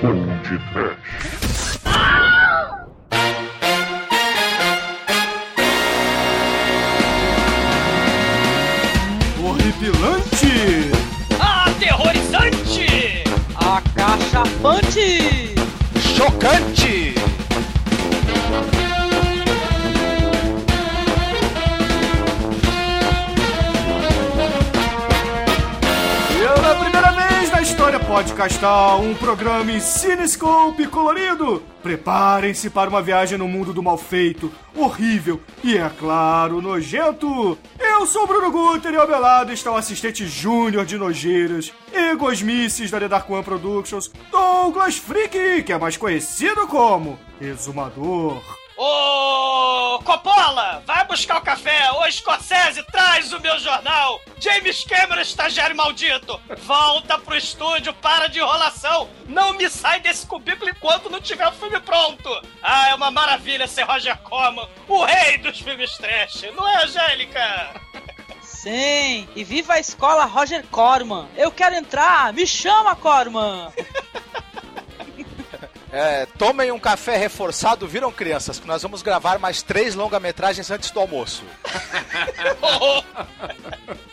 Ponte Trash. Horripilante! Aterrorizante! Acachapante! Chocante! Podcastal, um programa em Cinescope colorido. Preparem-se para uma viagem no mundo do mal feito, horrível e, é claro, nojento. Eu sou Bruno Guter e ao meu lado está o assistente júnior de nojeiras e gosmices da The Dark One Productions, Douglas Freak, que é mais conhecido como Exumador. Ô, Coppola, vai buscar o café. Ô, Scorsese, traz o meu jornal. James Cameron, estagiário maldito. Volta pro estúdio, para de enrolação. Não me sai desse cubículo enquanto não tiver o filme pronto. Ah, é uma maravilha ser Roger Corman, o rei dos filmes trash. Não é, Angélica? Sim, e viva a escola Roger Corman! Eu quero entrar! Me chama, Corman! É, tomem um café reforçado, viram crianças, que nós vamos gravar mais três longa-metragens antes do almoço.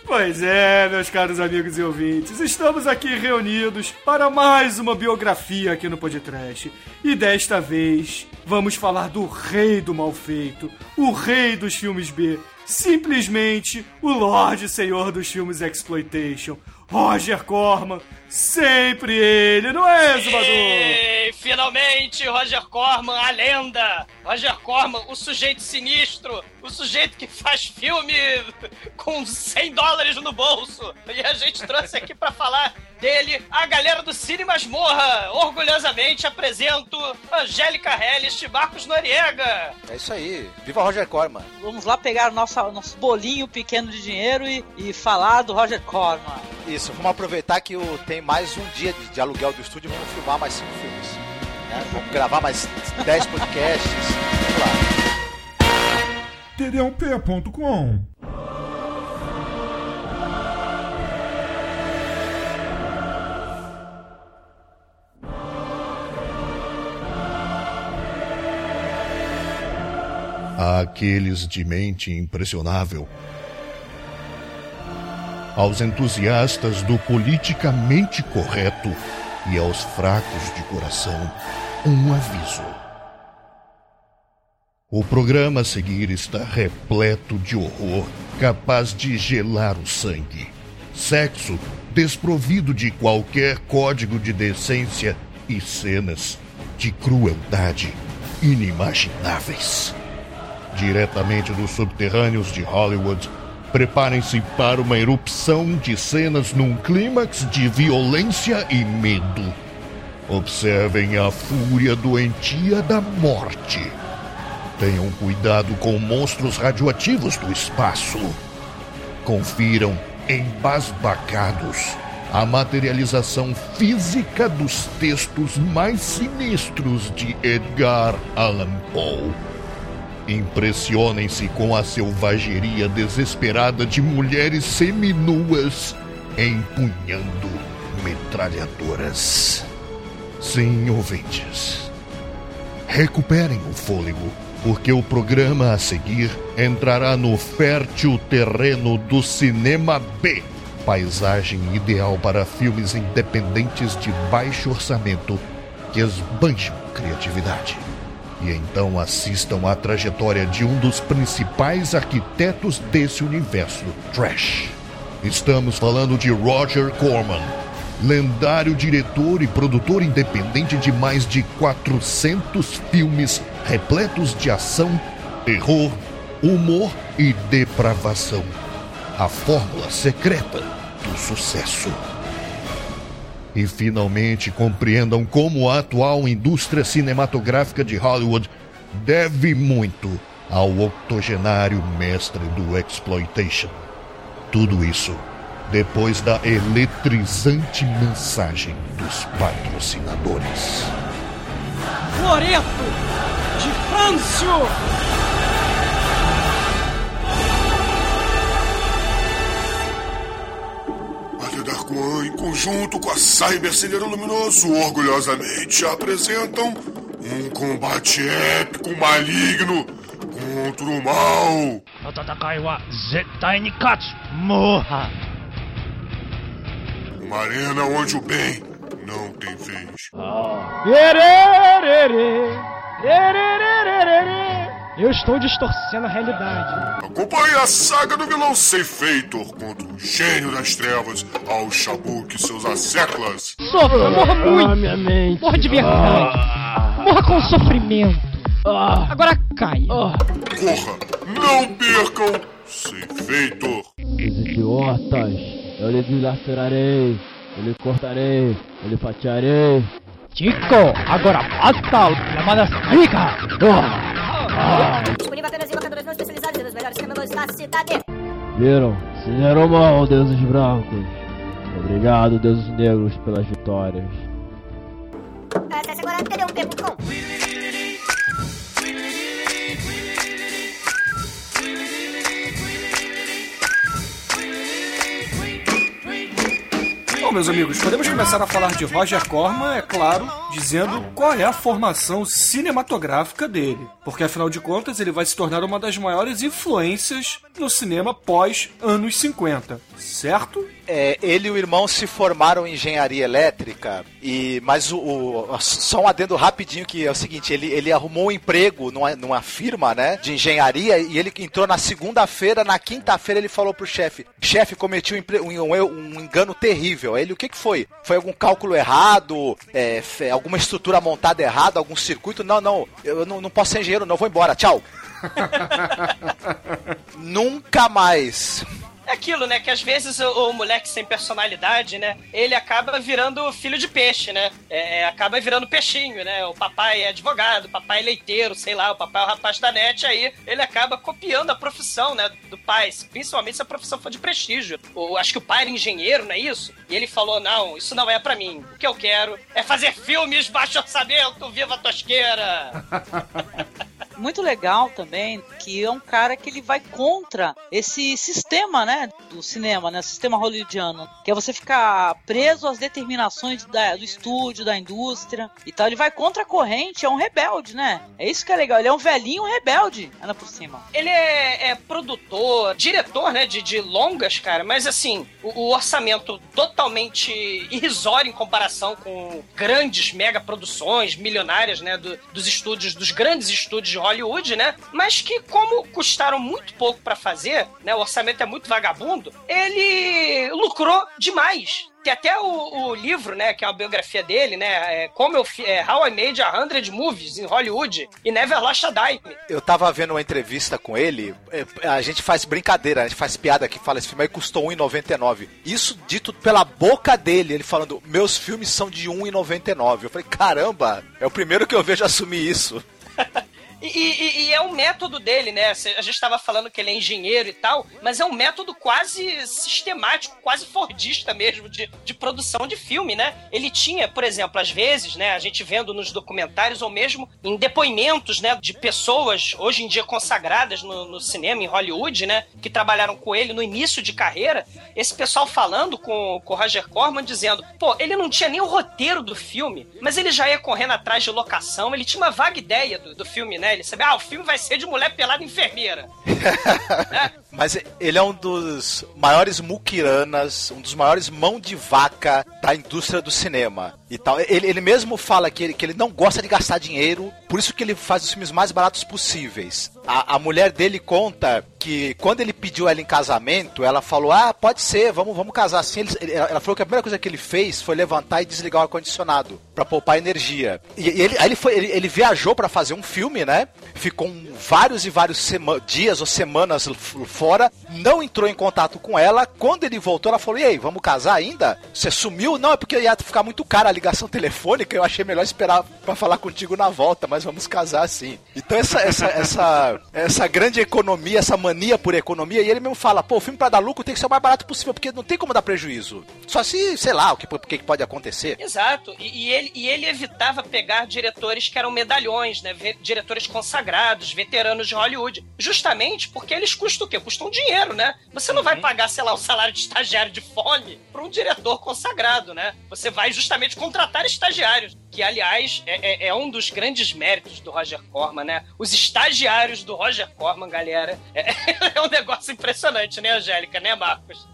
Pois é, meus caros amigos e ouvintes, estamos aqui reunidos para mais uma biografia aqui no Podcast. E desta vez vamos falar do rei do mal feito, o rei dos filmes B, simplesmente o Lorde Senhor dos filmes Exploitation, Roger Corman, sempre ele, não é, Zumbador? Ei, finalmente, Roger Corman, a lenda! Roger Corman, o sujeito sinistro, o sujeito que faz filme com 100 dólares no bolso. E a gente trouxe aqui pra falar dele a galera do Cine Masmorra. Orgulhosamente apresento Angélica Helles e Marcos Noriega. É isso aí. Viva Roger Corman. Vamos lá pegar o nosso, nosso bolinho pequeno de dinheiro e, e falar do Roger Corman. Isso, vamos aproveitar que o, tem mais um dia de, de aluguel do estúdio e vamos filmar mais cinco filmes. né? Vamos gravar mais 10 podcasts. Td1p.com àqueles de mente impressionável, aos entusiastas do politicamente correto e aos fracos de coração, um aviso. O programa a seguir está repleto de horror capaz de gelar o sangue. Sexo desprovido de qualquer código de decência e cenas de crueldade inimagináveis diretamente dos subterrâneos de Hollywood. Preparem-se para uma erupção de cenas num clímax de violência e medo. Observem a fúria doentia da morte. Tenham cuidado com monstros radioativos do espaço. Confiram, embasbacados, a materialização física dos textos mais sinistros de Edgar Allan Poe. Impressionem-se com a selvageria desesperada de mulheres seminuas empunhando metralhadoras. Sim, ouvintes. Recuperem o fôlego, porque o programa a seguir entrará no fértil terreno do cinema B. Paisagem ideal para filmes independentes de baixo orçamento que esbanjam criatividade. E então assistam à trajetória de um dos principais arquitetos desse universo trash. Estamos falando de Roger Corman, lendário diretor e produtor independente de mais de 400 filmes repletos de ação, terror, humor e depravação. A fórmula secreta do sucesso. E finalmente compreendam como a atual indústria cinematográfica de Hollywood deve muito ao octogenário mestre do exploitation. Tudo isso depois da eletrizante mensagem dos patrocinadores. Floreto de Frâncio! Em conjunto com a Cybercelera Luminoso, orgulhosamente apresentam um combate épico maligno contra o mal. Morra! Uma arena onde o bem não tem vez. Oh. Eu estou distorcendo a realidade. Acompanhe a saga do vilão Seifator contra o gênio das trevas, Al Shabuk e seus asseclas. Sofra, morra muito. minha mente. Morra de verdade. Morra com sofrimento. Agora caia. Corra, não percam Seifator. Os idiotas, eu lhe dilacerarei, eu lhe cortarei, eu lhe fatiarei. Chico, agora basta. Chamada rica. Disponível apenas em locadores não especializados e nos melhores da cidade. Viram? Fizeram mal, deuses brancos. Obrigado, deuses negros, pelas vitórias. Acesse agora td1p.com. Bom, meus amigos, podemos começar a falar de Roger Corman, é claro, dizendo qual é a formação cinematográfica dele. Porque, afinal de contas, ele vai se tornar uma das maiores influêncincias no cinema pós anos 50, certo? É, ele e o irmão se formaram em engenharia elétrica, e mas o, o- só um adendo rapidinho que é o seguinte, ele, ele arrumou um emprego numa, numa firma, né, de engenharia, e ele entrou na segunda-feira, na quinta-feira ele falou pro chefe, chefe, cometi um, empre- um- um- engano terrível. Aí ele, o que que foi? Foi algum cálculo errado, é, alguma estrutura montada errada, algum circuito? Não, não, eu não, não posso ser engenheiro não, vou embora, tchau. Nunca mais. É aquilo, né? Que às vezes o, o moleque sem personalidade, né? Ele acaba virando filho de peixe, né? É, é, acaba virando peixinho, né? O papai é advogado, o papai é leiteiro, sei lá, o papai é o rapaz da net, aí ele acaba copiando a profissão, né? Do pai, principalmente se a profissão for de prestígio. O, acho que o pai era engenheiro, não é isso? E ele falou: não, isso não é pra mim. O que eu quero é fazer filmes baixo orçamento, viva a tosqueira! Muito legal também que é um cara que ele vai contra esse sistema, né, do cinema, né, sistema hollywoodiano, que é você ficar preso às determinações da- do estúdio, da indústria e tal. Ele vai contra a corrente, é um rebelde, né? É isso que é legal. Ele é um velhinho rebelde, anda por cima. Ele é, é produtor, diretor, né, de, de longas, cara, mas assim, o, o orçamento totalmente irrisório em comparação com grandes mega produções milionárias, né, do- dos estúdios, dos grandes estúdios de Hollywood, né, mas que como custaram muito pouco pra fazer, né, o orçamento é muito vagabundo, ele lucrou demais. Tem até o, o livro, né, que é uma biografia dele, né, é, como eu, é, How I Made a Hundred Movies in Hollywood e Never Lost a Dime. Eu tava vendo uma entrevista com ele, é, a gente faz brincadeira, a gente faz piada que fala esse filme aí custou 1,99. Isso dito pela boca dele, ele falando, meus filmes são de 1,99. Eu falei, caramba, é o primeiro que eu vejo assumir isso. E, e- e é um método dele, né? A gente estava falando que ele é engenheiro e tal, mas é um método quase sistemático, quase fordista mesmo, de, de produção de filme, né? Ele tinha, por exemplo, às vezes, né, a gente vendo nos documentários ou mesmo em depoimentos, né, de pessoas hoje em dia consagradas no, no cinema, em Hollywood, né, que trabalharam com ele no início de carreira, esse pessoal falando com, com o Roger Corman, dizendo, pô, ele não tinha nem o roteiro do filme, mas ele já ia correndo atrás de locação, ele tinha uma vaga ideia do, do filme, né? Ele sabia, ah, o filme vai ser de mulher pelada enfermeira. Mas ele é um dos maiores muquiranas, um dos maiores mão de vaca da indústria do cinema e tal. Ele, ele mesmo fala que ele, que ele não gosta de gastar dinheiro, por isso que ele faz os filmes mais baratos possíveis. A, a mulher dele conta que quando ele pediu ela em casamento, ela falou: Ah, pode ser, vamos, vamos casar assim. Ele- ela falou que a primeira coisa que ele fez foi levantar e desligar o ar-condicionado pra poupar energia. E, e ele, aí ele, foi, ele, ele viajou pra fazer um filme, né? Ficou vários e vários dias ou semanas fora, não entrou em contato com ela. Quando ele voltou, ela falou: E aí, vamos casar ainda? Você sumiu? Não, é porque ia ficar muito cara a ligação telefônica, eu achei melhor esperar pra falar contigo na volta, mas vamos casar sim. Então essa, essa, essa, essa grande economia, essa mania por economia, e ele mesmo fala, pô, o filme pra dar lucro tem que ser o mais barato possível, porque não tem como dar prejuízo. Só se, sei lá, o que, o que pode acontecer. Exato. E, e ele, e ele evitava pegar diretores que eram medalhões, né? Diretores consagrados, veteranos de Hollywood. Justamente porque eles custam o quê? Custam dinheiro, né? Você não vai pagar, sei lá, o salário de estagiário de fome para um diretor consagrado, né? Você vai justamente contratar estagiários. Que, aliás, é, é- é um dos grandes méritos do Roger Corman, né? Os estagiários do Roger Corman, galera, é, é um negócio impressionante, né, Angélica, né, Marcos?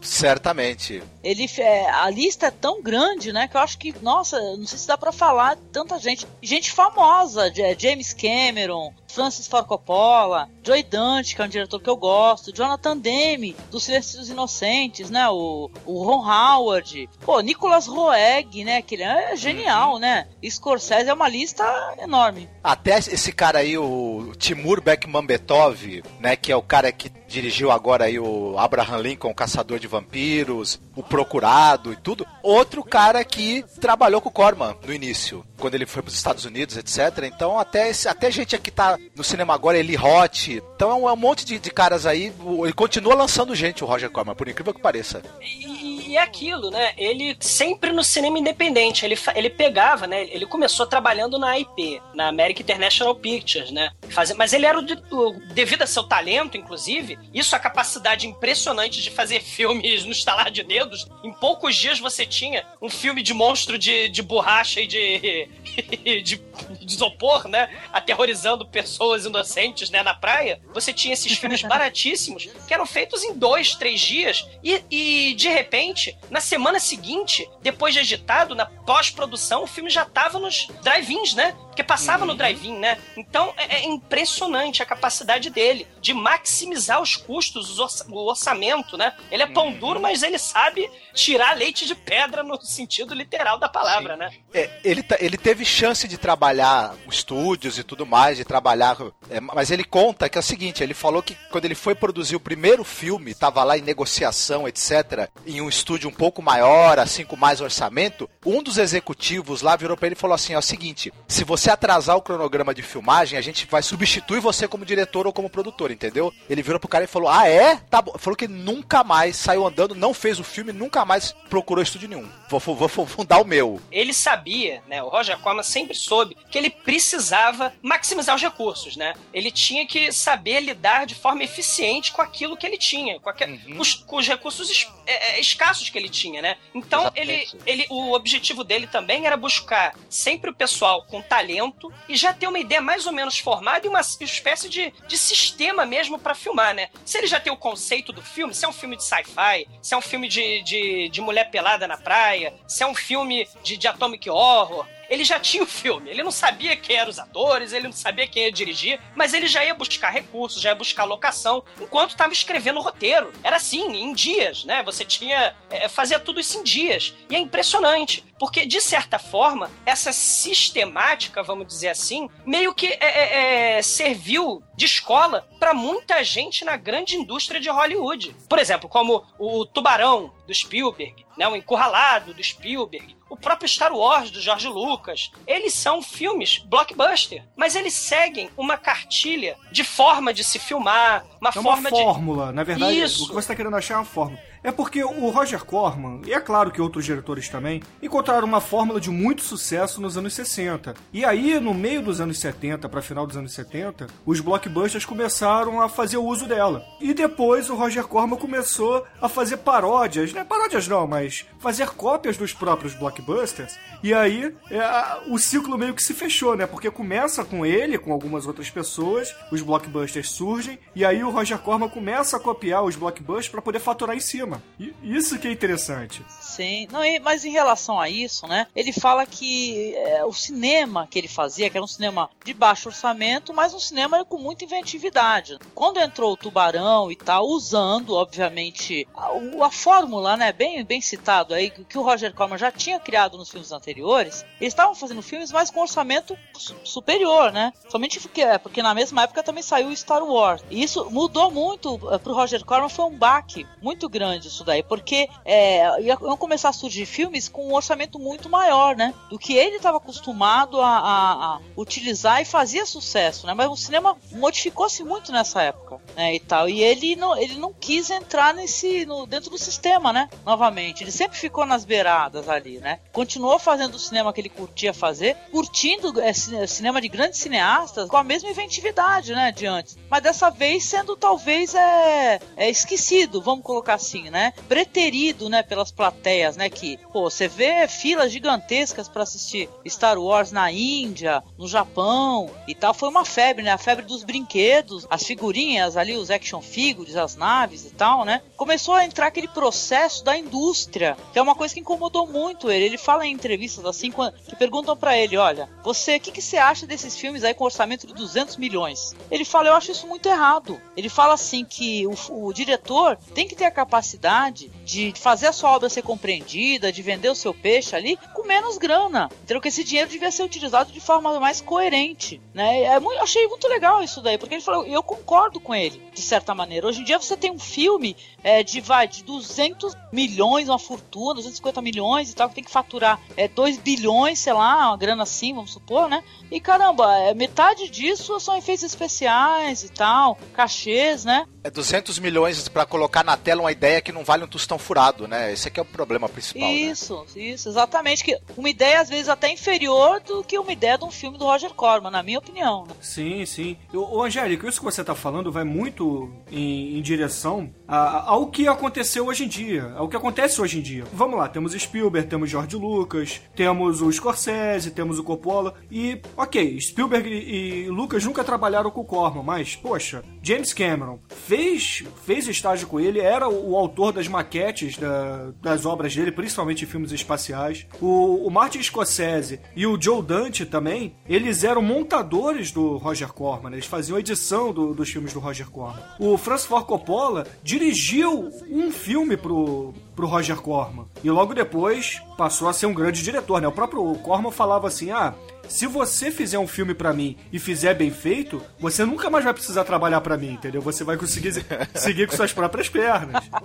Certamente. Ele, é, a lista é tão grande, né, que eu acho que, nossa, não sei se dá pra falar de tanta gente. Gente famosa, James Cameron, Francis Ford Coppola, Joy Dante, que é um diretor que eu gosto, Jonathan Demme, do Silêncio dos Inocentes, né, o, o Ron Howard, pô, Nicolas Roeg, né, que ele é genial, né, Scorsese é uma lista enorme. Até esse cara aí, o Timur Bekmambetov, né, que é o cara que dirigiu agora aí o Abraham Lincoln, o Caçador de Vampiros, o Procurado e tudo. Outro cara que trabalhou com o Corman no início, quando ele foi para os Estados Unidos, etc. Então até esse, até gente que tá no cinema agora, Eli Roth. Então é um, monte de, de caras aí. Ele continua lançando gente, o Roger Corman, por incrível que pareça. E, e é aquilo, né? Ele sempre no cinema independente, ele, ele pegava, né? Ele começou trabalhando na IP, na American International Pictures, né? Fazer, mas ele era o, o- devido a seu talento, inclusive, isso a capacidade impressionante de fazer filmes no estalar de dedos. Em poucos dias você tinha um filme de monstro de, de borracha e de, de, de isopor, né? Aterrorizando pessoas inocentes, né? Na praia. Você tinha esses filmes baratíssimos que eram feitos em dois, três dias e, e de repente, na semana seguinte, depois de editado, na pós-produção, o filme já tava nos drive-ins, né? Porque passava no drive-in, né? Então é, é impressionante a capacidade dele de maximizar os custos, os orça- o orçamento, né? Ele é pão duro, mas ele sabe tirar leite de pedra no sentido literal da palavra, né? É, ele, ta- ele teve chance de trabalhar estúdios e tudo mais, de trabalhar. é, mas ele conta que é o seguinte: ele falou que quando ele foi produzir o primeiro filme, tava lá em negociação, etc., em um estúdio um pouco maior, assim, com mais orçamento, um dos executivos lá virou pra ele e falou assim: é o seguinte, se você atrasar o cronograma de filmagem, a gente vai substituir você como diretor ou como produtor, entendeu? Ele virou pro cara e falou: Ah, é? Tá bom. Falou que nunca mais saiu andando, não fez o filme, nunca mais procurou estúdio nenhum. Vou, vou, vou fundar o meu. Ele sabia, né? O Roger Corman sempre soube que ele precisava maximizar os recursos, né? Ele tinha que saber lidar de forma eficiente com aquilo que ele tinha, com, aque- com os, com os recursos es- é, é, escassos que ele tinha, né? Então ele, Exatamente. ele, o objetivo dele também era buscar sempre o pessoal com talento e já ter uma ideia mais ou menos formada e uma espécie de, de sistema mesmo pra filmar, né? Se ele já tem o conceito do filme, se é um filme de sci-fi, se é um filme de, de, de mulher pelada na praia, se é um filme de, de atomic horror, ele já tinha o filme, ele não sabia quem eram os atores, ele não sabia quem ia dirigir, mas ele já ia buscar recursos, já ia buscar locação, enquanto estava escrevendo o roteiro. Era assim, em dias, né? Você tinha. é, fazia tudo isso em dias. E é impressionante, porque, de certa forma, essa sistemática, vamos dizer assim, meio que é, é, é, serviu de escola para muita gente na grande indústria de Hollywood. Por exemplo, como o Tubarão do Spielberg, né? o Encurralado do Spielberg, o próprio Star Wars do George Lucas. Eles são filmes blockbuster, mas eles seguem uma cartilha de forma de se filmar, uma É uma forma de fórmula, na verdade, Isso. o que você está querendo achar é uma fórmula. É porque o Roger Corman, e é claro que outros diretores também, encontraram uma fórmula de muito sucesso nos anos 60. E aí, no meio dos anos 70 para final dos anos 70, os blockbusters começaram a fazer uso dela. E depois o Roger Corman começou a fazer paródias, né? Paródias não, mas fazer cópias dos próprios blockbusters. E aí é, o ciclo meio que se fechou, né? Porque começa com ele, com algumas outras pessoas, os blockbusters surgem, e aí o Roger Corman começa a copiar os blockbusters para poder faturar em cima. E isso que é interessante. Sim, não, mas em relação a isso, né? Ele fala que é, o cinema que ele fazia, que era um cinema de baixo orçamento, mas um cinema com muita inventividade. Quando entrou o Tubarão e tal, usando, obviamente, a, a fórmula, né? Bem, bem citado aí, que, o Roger Corman já tinha criado nos filmes anteriores, eles estavam fazendo filmes, mas com orçamento su- superior, né? Somente porque, é, porque na mesma época também saiu Star Wars. E isso mudou muito eh, pro Roger Corman, foi um baque muito grande isso daí, porque é, iam começar a surgir filmes com um orçamento muito maior, né? Do que ele estava acostumado a, a, a, utilizar e fazia sucesso, né? Mas o cinema modificou-se muito nessa época, né? E tal. E ele não, ele não quis entrar nesse, no, dentro do sistema, né? Novamente. Ele sempre ficou nas beiradas ali, né? Continuou fazendo o cinema que ele curtia fazer, curtindo é, cinema de grandes cineastas com a mesma inventividade, né? De antes. Mas dessa vez sendo talvez é, é esquecido, vamos colocar assim, né? Preterido, né? Pelas plateias, né? Que, pô, você vê filas gigantescas para assistir Star Wars na Índia, no Japão e tal. Foi uma febre, né? A febre dos brinquedos, as figurinhas ali, os action figures, as naves e tal, né? Começou a entrar aquele processo da indústria, que é uma coisa que incomodou muito ele. Ele fala em entrevistas assim, que perguntam para ele: olha, você, o que, que você acha desses filmes aí com orçamento de 200 milhões? Ele fala: eu acho isso muito errado. Ele fala assim que o, o diretor tem que ter a capacidade cidade de fazer a sua obra ser compreendida, de vender o seu peixe ali com menos grana. Então que esse dinheiro devia ser utilizado de forma mais coerente, né? É muito, eu achei muito legal isso daí, porque ele falou, eu concordo com ele, de certa maneira. Hoje em dia você tem um filme é, de, vai, de 200 milhões, uma fortuna, 250 milhões e tal, que tem que faturar é, 2 bilhões, sei lá, uma grana assim, vamos supor, né? E caramba, é, metade disso são efeitos especiais e tal, cachês, né? É 200 milhões para colocar na tela uma ideia que não vale um tostão furado, né? Esse aqui é o problema principal. Né? Isso, né? isso, exatamente. Que uma ideia às vezes até inferior do que uma ideia de um filme do Roger Corman, na minha opinião. Né? Sim, sim. O, Angélico, isso que você está falando vai muito em, em direção ao que aconteceu hoje em dia, ao que acontece hoje em dia. Vamos lá, temos Spielberg, temos George Lucas, temos o Scorsese, temos o Coppola e, ok, Spielberg e, e Lucas nunca trabalharam com o Corman, mas, poxa, James Cameron fez, fez estágio com ele, era o, o autor das maquetes da, das obras dele, principalmente filmes espaciais. O, o Martin Scorsese e o Joe Dante também, eles eram montadores do Roger Corman, eles faziam edição do, dos filmes do Roger Corman. O Francis Ford Coppola dirigiu um filme pro, pro Roger Corman. E logo depois passou a ser um grande diretor, né? O próprio Corman falava assim: ah, se você fizer um filme para mim e fizer bem feito, você nunca mais vai precisar trabalhar para mim, entendeu? Você vai conseguir seguir com suas próprias pernas.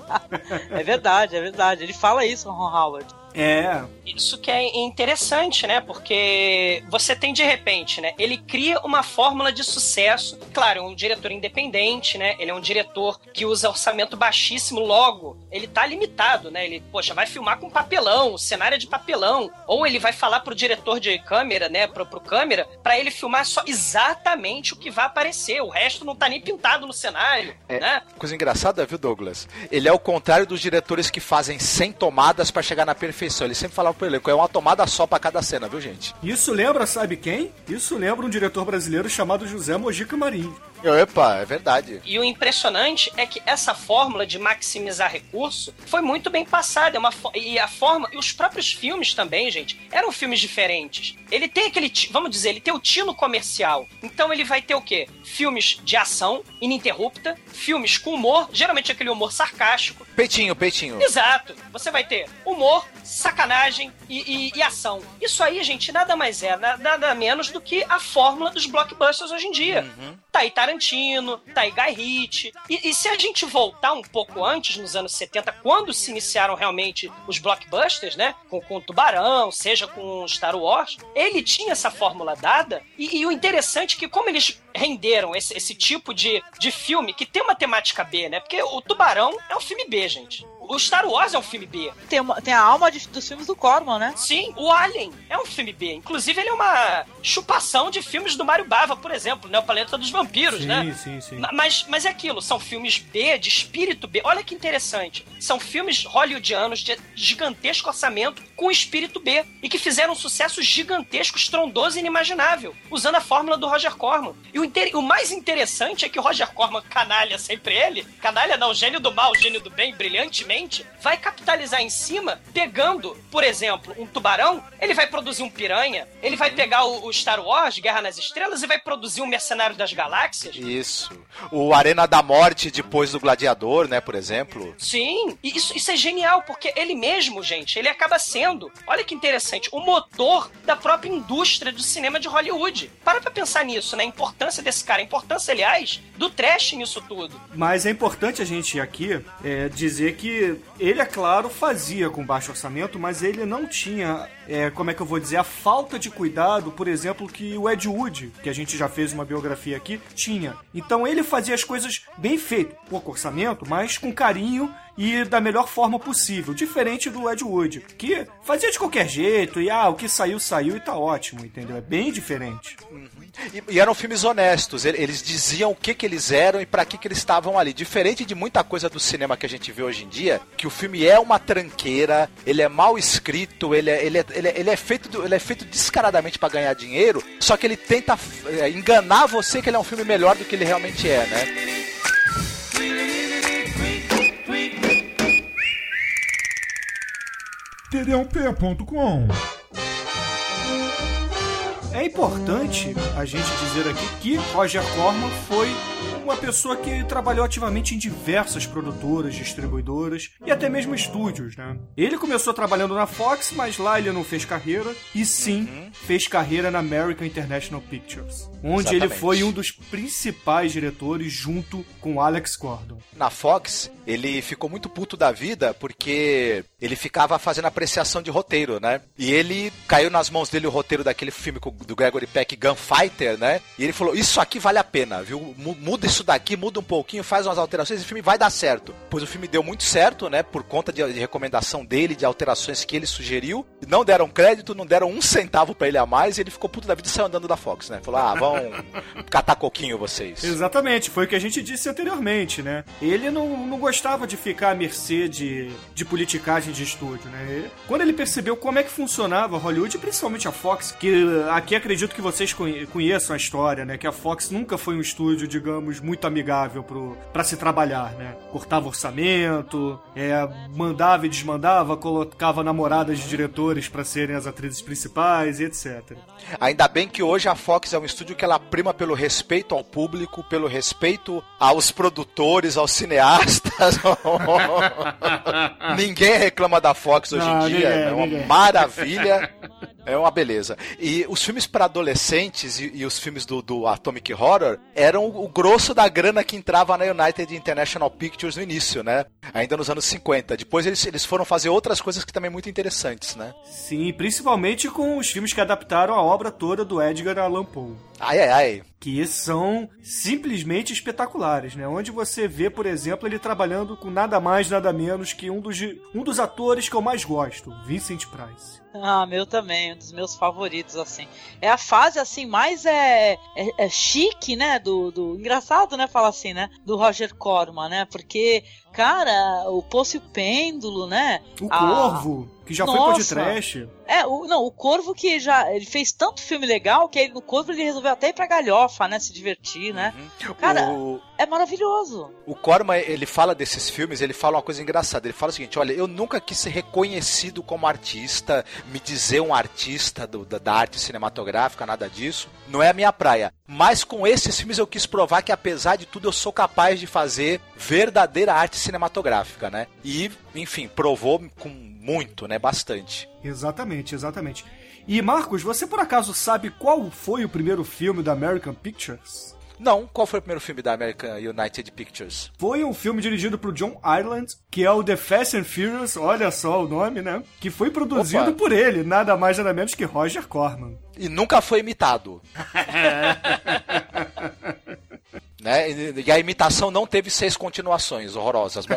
É verdade, é verdade. Ele fala isso, Ron Howard. É. Isso que é interessante, né? Porque você tem de repente, né? Ele cria uma fórmula de sucesso. Claro, é um diretor independente, né? Ele é um diretor que usa orçamento baixíssimo, logo, ele tá limitado, né? Ele, poxa, vai filmar com papelão, o cenário é de papelão. Ou ele vai falar pro diretor de câmera, né? Pro, pro câmera, para ele filmar só exatamente o que vai aparecer. O resto não tá nem pintado no cenário, é, né? Coisa engraçada, viu, Douglas? Ele é o contrário dos diretores que fazem 100 tomadas para chegar na perfeição perfeição. Ele sempre falava pro elenco, é uma tomada só para cada cena, viu, gente? Isso lembra, sabe quem? Isso lembra um diretor brasileiro chamado José Mojica Marinho. Epa, é verdade. E o impressionante é que essa fórmula de maximizar recurso foi muito bem passada. É uma e a forma. E os próprios filmes também, gente, eram filmes diferentes. Ele tem aquele. Vamos dizer, ele tem o tino comercial. Então ele vai ter o quê? Filmes de ação ininterrupta, filmes com humor, geralmente aquele humor sarcástico. Peitinho, peitinho. Exato. Você vai ter humor, sacanagem e, e, e ação. Isso aí, gente, nada mais é, nada menos do que a fórmula dos blockbusters hoje em dia. Uhum. Tá aí Tarantino, tá aí Guy. E, e, se a gente voltar um pouco antes, nos anos 70, quando se iniciaram realmente os blockbusters, né? Com, com Tubarão, seja com Star Wars, ele tinha essa fórmula dada. E, e o interessante é que, como eles renderam esse, esse tipo de, de filme que tem uma temática B, né? Porque o Tubarão é um filme B, gente. O Star Wars é um filme B. Tem, uma, tem a alma de, dos filmes do Corman, né? Sim, o Alien é um filme B. Inclusive, ele é uma chupação de filmes do Mario Bava, por exemplo, né? O Planeta dos Vampiros, sim, né? Sim, sim, mas, mas é aquilo, são filmes B, de espírito B. Olha que interessante. São filmes hollywoodianos de gigantesco orçamento com espírito B. E que fizeram um sucesso gigantesco, estrondoso e inimaginável, usando a fórmula do Roger Corman. E o, o mais interessante é que o Roger Corman, canalha sempre ele, canalha não, gênio do mal, gênio do bem, brilhantemente, vai capitalizar em cima, pegando, por exemplo, um tubarão, ele vai produzir um piranha, ele vai pegar o, o Star Wars, Guerra nas Estrelas, e vai produzir um Mercenário das Galáxias. Isso. O Arena da Morte depois do Gladiador, né, por exemplo. Sim, e isso, isso é genial, porque ele mesmo, gente, ele acaba sendo, olha que interessante, o motor da própria indústria do cinema de Hollywood. Para pra pensar nisso, né? A importância desse cara, a importância, aliás, do trash nisso tudo. Mas é importante a gente aqui é, dizer que ele, é claro, fazia com baixo orçamento, mas ele não tinha, é, como é que eu vou dizer, a falta de cuidado, por exemplo, que o Ed Wood, que a gente já fez uma biografia aqui, tinha. Então ele fazia as coisas bem feitas, pouco orçamento, mas com carinho e da melhor forma possível, diferente do Ed Wood, que fazia de qualquer jeito e ah, o que saiu, saiu e tá ótimo, entendeu? É bem diferente. E, e eram filmes honestos, ele- eles diziam o que que eles eram e pra que que eles estavam ali. Diferente de muita coisa do cinema que a gente vê hoje em dia, que o filme é uma tranqueira, ele é mal escrito, ele é, ele é, ele é, ele é feito, ele é feito descaradamente pra ganhar dinheiro, só que ele tenta é, enganar você que ele é um filme melhor do que ele realmente é, né? td1p.com. É importante a gente dizer aqui que Roger Corman foi uma pessoa que trabalhou ativamente em diversas produtoras, distribuidoras e até mesmo estúdios, né? Ele começou trabalhando na Fox, mas lá ele não fez carreira, e sim fez carreira na American International Pictures, onde ele Exatamente. foi um dos principais diretores junto com Alex Gordon. na Fox, ele ficou muito puto da vida porque ele ficava fazendo apreciação de roteiro, né? E ele caiu nas mãos dele o roteiro daquele filme do Gregory Peck, Gunfighter, né? E ele falou: Isso aqui vale a pena, viu? Mu- Muda isso daqui, muda um pouquinho, faz umas alterações e o filme vai dar certo. Pois o filme deu muito certo, né? Por conta de, de recomendação dele, de alterações que ele sugeriu. Não deram crédito, não deram um centavo pra ele a mais e ele ficou puto da vida e saiu andando da Fox, né? Falou: Ah, vão catar coquinho vocês. Exatamente, foi o que a gente disse anteriormente, né? Ele não, não gostava de ficar à mercê de, de politicagem de estúdio, né? E Quando ele percebeu como é que funcionava Hollywood, e principalmente a Fox, que aqui acredito que vocês conhe- conheçam a história, né? Que a Fox nunca foi um estúdio, digamos, muito amigável pro, pra se trabalhar, né? Cortava orçamento, é, mandava e desmandava, colocava namoradas de diretores pra serem as atrizes principais e etc. Ainda bem que hoje a Fox é um estúdio que ela prima pelo respeito ao público, pelo respeito aos produtores, aos cineastas. ninguém reclama da Fox hoje Não, em dia, ninguém, é uma ninguém. maravilha. É uma beleza. E os filmes para adolescentes e, e os filmes do, do Atomic Horror eram o, grosso da grana que entrava na United International Pictures no início, né? Ainda nos anos 50. Depois eles, eles foram fazer outras coisas que também muito interessantes, né? Sim, principalmente com os filmes que adaptaram a obra toda do Edgar Allan Poe. Ai, ai, ai. Que são simplesmente espetaculares, né? Onde você vê, por exemplo, ele trabalhando com nada mais, nada menos que um dos, um dos atores que eu mais gosto, Vincent Price. Ah, meu também, um dos meus favoritos, assim. É a fase, assim, mais é, é, é chique, né? Do, do. Engraçado, né? Falar assim, né? Do Roger Corman, né? Porque, cara, o Poço e o Pêndulo, né? O Ah, Corvo, que já foi nossa. podcast. É, o, não, o Corvo que já. Ele fez tanto filme legal que ele, no Corvo ele resolveu até ir pra galhofa, né? Se divertir, né? Cara, O- é maravilhoso. O Corman, ele fala desses filmes, ele fala uma coisa engraçada. Ele fala o seguinte: olha, eu nunca quis ser reconhecido como artista, me dizer um artista do- da, da arte cinematográfica, nada disso. Não é a minha praia. Mas com esses filmes eu quis provar que, apesar de tudo, eu sou capaz de fazer verdadeira arte cinematográfica, né? E, enfim, provou com muito, né? Bastante. Exatamente, exatamente. E Marcos, você por acaso sabe qual foi o primeiro filme da American Pictures? Não, qual foi o primeiro filme da American United Pictures? Foi um filme dirigido por John Ireland, que é o The Fast and Furious, olha só o nome, né? Que foi produzido Opa. por ele, nada mais nada menos que Roger Corman. E nunca foi imitado. né? E- a imitação não teve seis continuações horrorosas.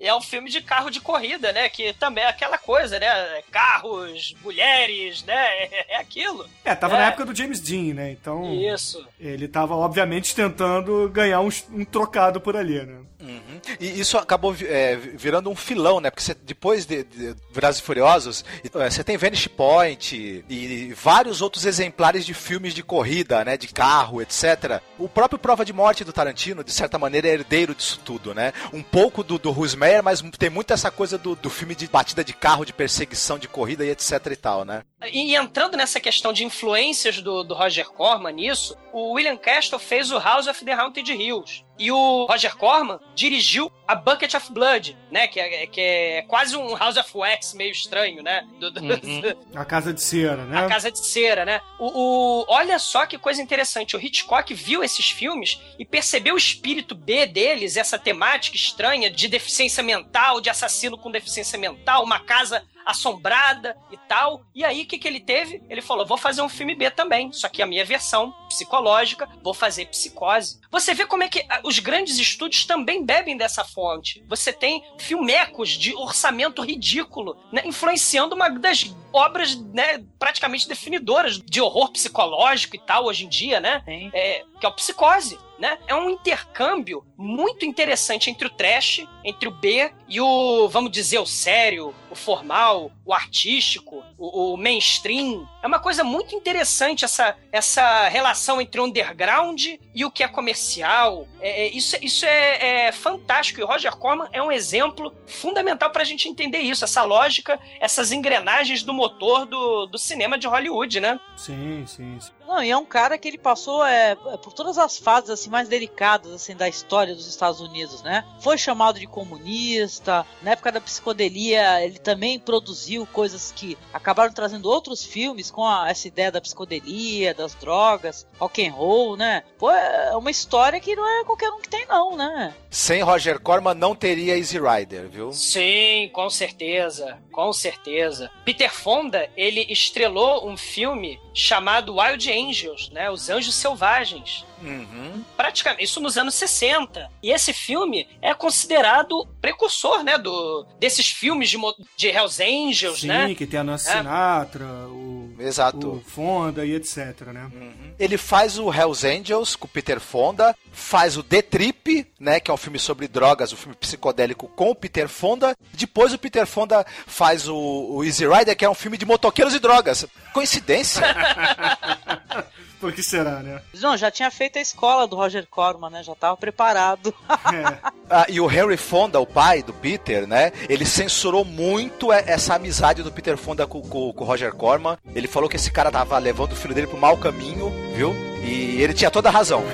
E é um filme de carro de corrida, né? Que também é aquela coisa, né? Carros, mulheres, né? É aquilo. É, tava É. na época do James Dean, né? Então. Isso. Ele tava, obviamente, tentando ganhar um, um trocado por ali, né? Uhum. E isso acabou é, virando um filão, né? Porque você- depois de, de e Furiosos, é, você tem Vanish Point e vários outros exemplares de filmes de corrida, né? De carro, etc. O próprio Prova de Morte do Tarantino, de certa maneira, é herdeiro disso tudo, né? Um pouco do, do Rusmeyer, mas tem muito essa coisa do, do filme de batida de carro, de perseguição, de corrida e etc e tal, né? E entrando nessa questão de influências do, do Roger Corman nisso, o William Castle fez o House of the Haunted Hills. E o Roger Corman dirigiu a Bucket of Blood, né? Que é, que é quase um House of Wax meio estranho, né? Do, do, uhum. A Casa de Cera, né? A Casa de Cera, né? O, o, olha só que coisa interessante. O Hitchcock viu esses filmes e percebeu o espírito B deles, essa temática estranha de deficiência mental, de assassino com deficiência mental, uma casa assombrada e tal. E aí, o que, que ele teve? Ele falou: vou fazer um filme B também, só que a minha versão psicológica, vou fazer psicose. Você vê como é que ah, os grandes estúdios também bebem dessa fonte. Você tem filmecos de orçamento ridículo, né, influenciando uma das obras né, praticamente definidoras de horror psicológico e tal hoje em dia, né? É, que é o Psicose né? É um intercâmbio muito interessante entre o trash, entre o B e o, vamos dizer, o sério, o formal, o artístico, o, o mainstream. É uma coisa muito interessante essa, essa relação entre o underground e o que é comercial. É, é, isso isso é, é, fantástico. E o Roger Corman é um exemplo fundamental para a gente entender isso, essa lógica, essas engrenagens do motor do, do cinema de Hollywood, né? Sim, sim, sim. Não, e é um cara que ele passou é, por todas as fases assim mais delicadas assim da história dos Estados Unidos, né? Foi chamado de comunista, na época da psicodelia ele também produziu coisas que acabaram trazendo outros filmes com a, essa ideia da psicodelia, das drogas, rock and roll, né? Pô, é uma história que não é qualquer um que tem não, né? Sem Roger Corman não teria Easy Rider, viu? Sim, com certeza, com certeza. Peter Fonda, ele estrelou um filme chamado Wild Angels, né? Os Anjos Selvagens. Uhum. Praticamente, isso nos anos 60. E esse filme é considerado precursor, né, do, desses filmes de, de Hells Angels, Sim, né? que tem a Nancy é. Sinatra, o, Exato. o Fonda e etc, né? Uhum. Ele faz o Hells Angels com o Peter Fonda, faz o The Trip, né, que é um filme sobre drogas, um filme psicodélico com o Peter Fonda. Depois o Peter Fonda faz o, o Easy Rider, que é um filme de motoqueiros e drogas. Coincidência? Por que será, né? Não, já tinha feito a escola do Roger Corman, né? Já tava preparado. é. ah, e o Henry Fonda, o pai do Peter, né? Ele censurou muito essa amizade do Peter Fonda com, com, com o Roger Corman. Ele falou que esse cara tava levando o filho dele pro mau caminho, viu? E ele tinha toda a razão.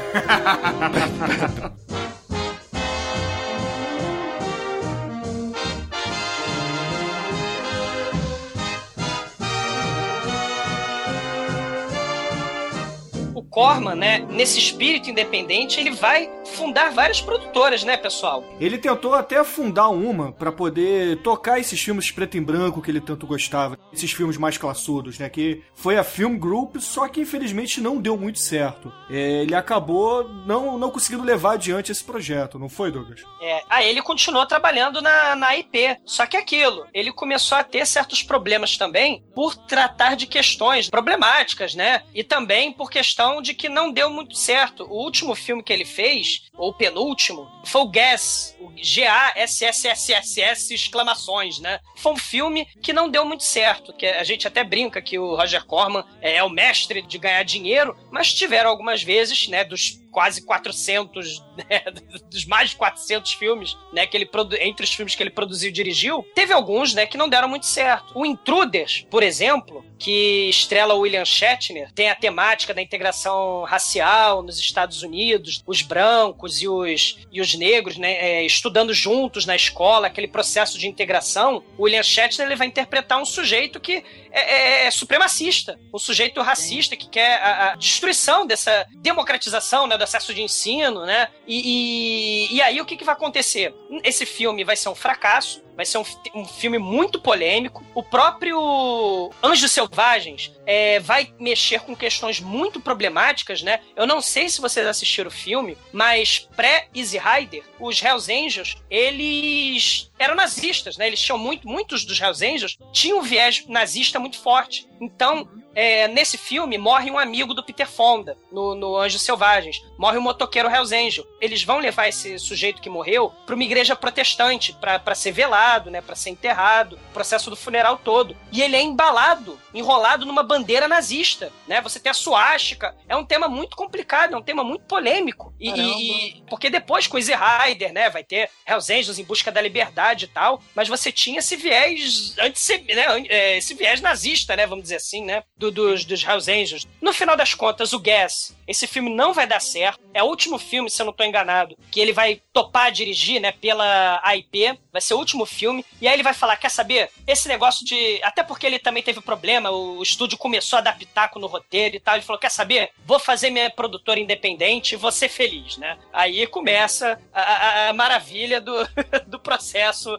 Corman, né, nesse espírito independente, ele vai fundar várias produtoras, né, pessoal? Ele tentou até fundar uma para poder tocar esses filmes preto e branco que ele tanto gostava, esses filmes mais classudos, né, que foi a Film Group, só que infelizmente não deu muito certo. É, ele acabou não, não conseguindo levar adiante esse projeto, não foi, Douglas? É, aí ele continuou trabalhando na, na IP, só que aquilo, ele começou a ter certos problemas também por tratar de questões problemáticas, né, e também por questão de que não deu muito certo. O último filme que ele fez, ou penúltimo, foi o Gas, o G-A-S-S-S-S-S, exclamações, né? Foi um filme que não deu muito certo, que a gente até brinca que o Roger Corman é o mestre de ganhar dinheiro, mas tiveram algumas vezes, né, dos quase 400, né, dos mais de 400 filmes, né, que ele entre os filmes que ele produziu e dirigiu, teve alguns, né, que não deram muito certo. O Intruders, por exemplo, que estrela William Shatner, tem a temática da integração racial nos Estados Unidos, os brancos e os, e os negros, né, é, estudando juntos na escola, aquele processo de integração. O William Shatner ele vai interpretar um sujeito que é, é, é supremacista, um sujeito racista que quer a, a destruição dessa democratização, né, acesso de ensino, né? E, e, e aí o que, que vai acontecer? Esse filme vai ser um fracasso, vai ser um, um filme muito polêmico. O próprio Anjos Selvagens é, vai mexer com questões muito problemáticas, né? Eu não sei se vocês assistiram o filme, mas pré-Easy Rider, os Hells Angels, eles eram nazistas, né? Eles tinham muito, muitos dos Hells Angels tinham um viés nazista muito forte. Então, é, nesse filme, morre um amigo do Peter Fonda, no, no Anjos Selvagens. Morre o motoqueiro Hells Angel. Eles vão levar esse sujeito que morreu para uma igreja protestante, para ser velado, né, para ser enterrado, processo do funeral todo. E ele é embalado, enrolado numa nazista, né? Você tem a suástica. É um tema muito complicado, é um tema muito polêmico. E, e porque depois com Easy Rider, né, vai ter Hells Angels em busca da liberdade e tal, mas você tinha esse viés antes, né, é, esse viés nazista, né, vamos dizer assim, né, do- dos, dos Hells Angels. No final das contas, o Gas, esse filme não vai dar certo. É o último filme, se eu não tô enganado, que ele vai topar dirigir, né, pela AIP. Vai ser o último filme. E aí ele vai falar, quer saber? Esse negócio de... Até porque ele também teve problema, o estúdio começou a dar pitaco no roteiro e tal. Ele falou, quer saber? Vou fazer minha produtora independente e vou ser feliz, né? Aí começa a, a- a maravilha do, do processo